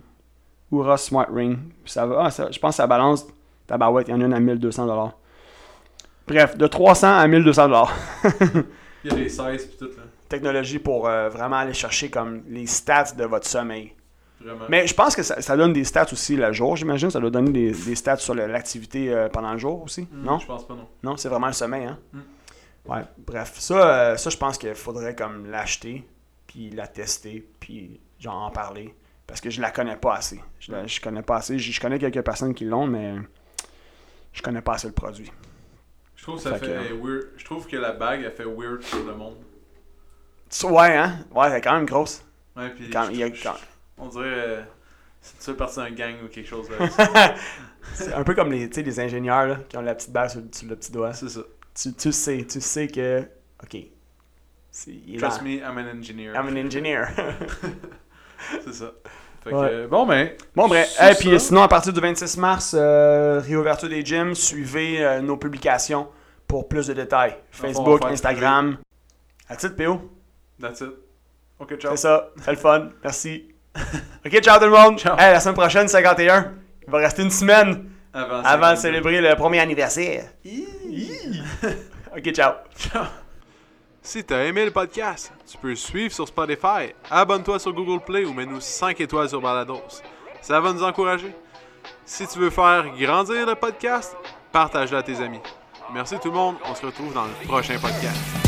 Oura Smart Ring. Puis ça va. ah, ça- je pense que ça balance. Tabarouette, il y en a une à 1200 dollars. Bref, de 300 à 1200 dollars. Il y a les 16 pis tout, là. Technologie pour euh, vraiment aller chercher comme les stats de votre sommeil. Vraiment. Mais je pense que ça, ça donne des stats aussi le jour, j'imagine. Ça doit donner des, des stats sur l'activité euh, pendant le jour aussi. Hmm, Non? Je pense pas, non. Non, c'est vraiment le sommeil, hein? Mm. Ouais, bref. Ça, euh, ça je pense qu'il faudrait comme l'acheter, puis la tester, puis genre en parler. Parce que je la connais pas assez. Je, la, je connais pas assez. Je, je connais quelques personnes qui l'ont, mais je connais pas assez le produit. Je trouve que ça Fait fait, que- weird. Je trouve que la bague, elle fait weird sur le monde. Ouais, hein? Ouais, elle est quand même grosse. Ouais, pis Quand- je- il y a- je- quand- on dirait. euh, c'est tu fais partie d'un gang ou quelque chose là. C'est un peu comme les, les ingénieurs là, qui ont la petite bague sur, sur le petit doigt. c'est ça. Tu, tu sais, tu sais que. Ok. Est Trust me, I'm an engineer. I'm an engineer. C'est ça. Fait Ouais. que, euh, bon, ben. Bon, bref. Et puis ça- sinon, à partir du 26 mars, euh, réouverture des gyms, suivez euh, nos publications pour plus de détails. Facebook, faire Instagram. À titre, PO. That's it. Ok, ciao. C'est ça. C'est le fun. Merci. Ok, ciao tout le monde. Ciao. Hey, la semaine prochaine, 51. Il va rester une semaine Avant, avant de célébrer le premier anniversaire. ok, ciao. Si t'as aimé le podcast, tu peux le suivre sur Spotify, abonne-toi sur Google Play ou mets-nous 5 étoiles sur Balados. Ça va nous encourager. Si tu veux faire grandir le podcast, partage-le à tes amis. Merci tout le monde, on se retrouve dans le prochain podcast.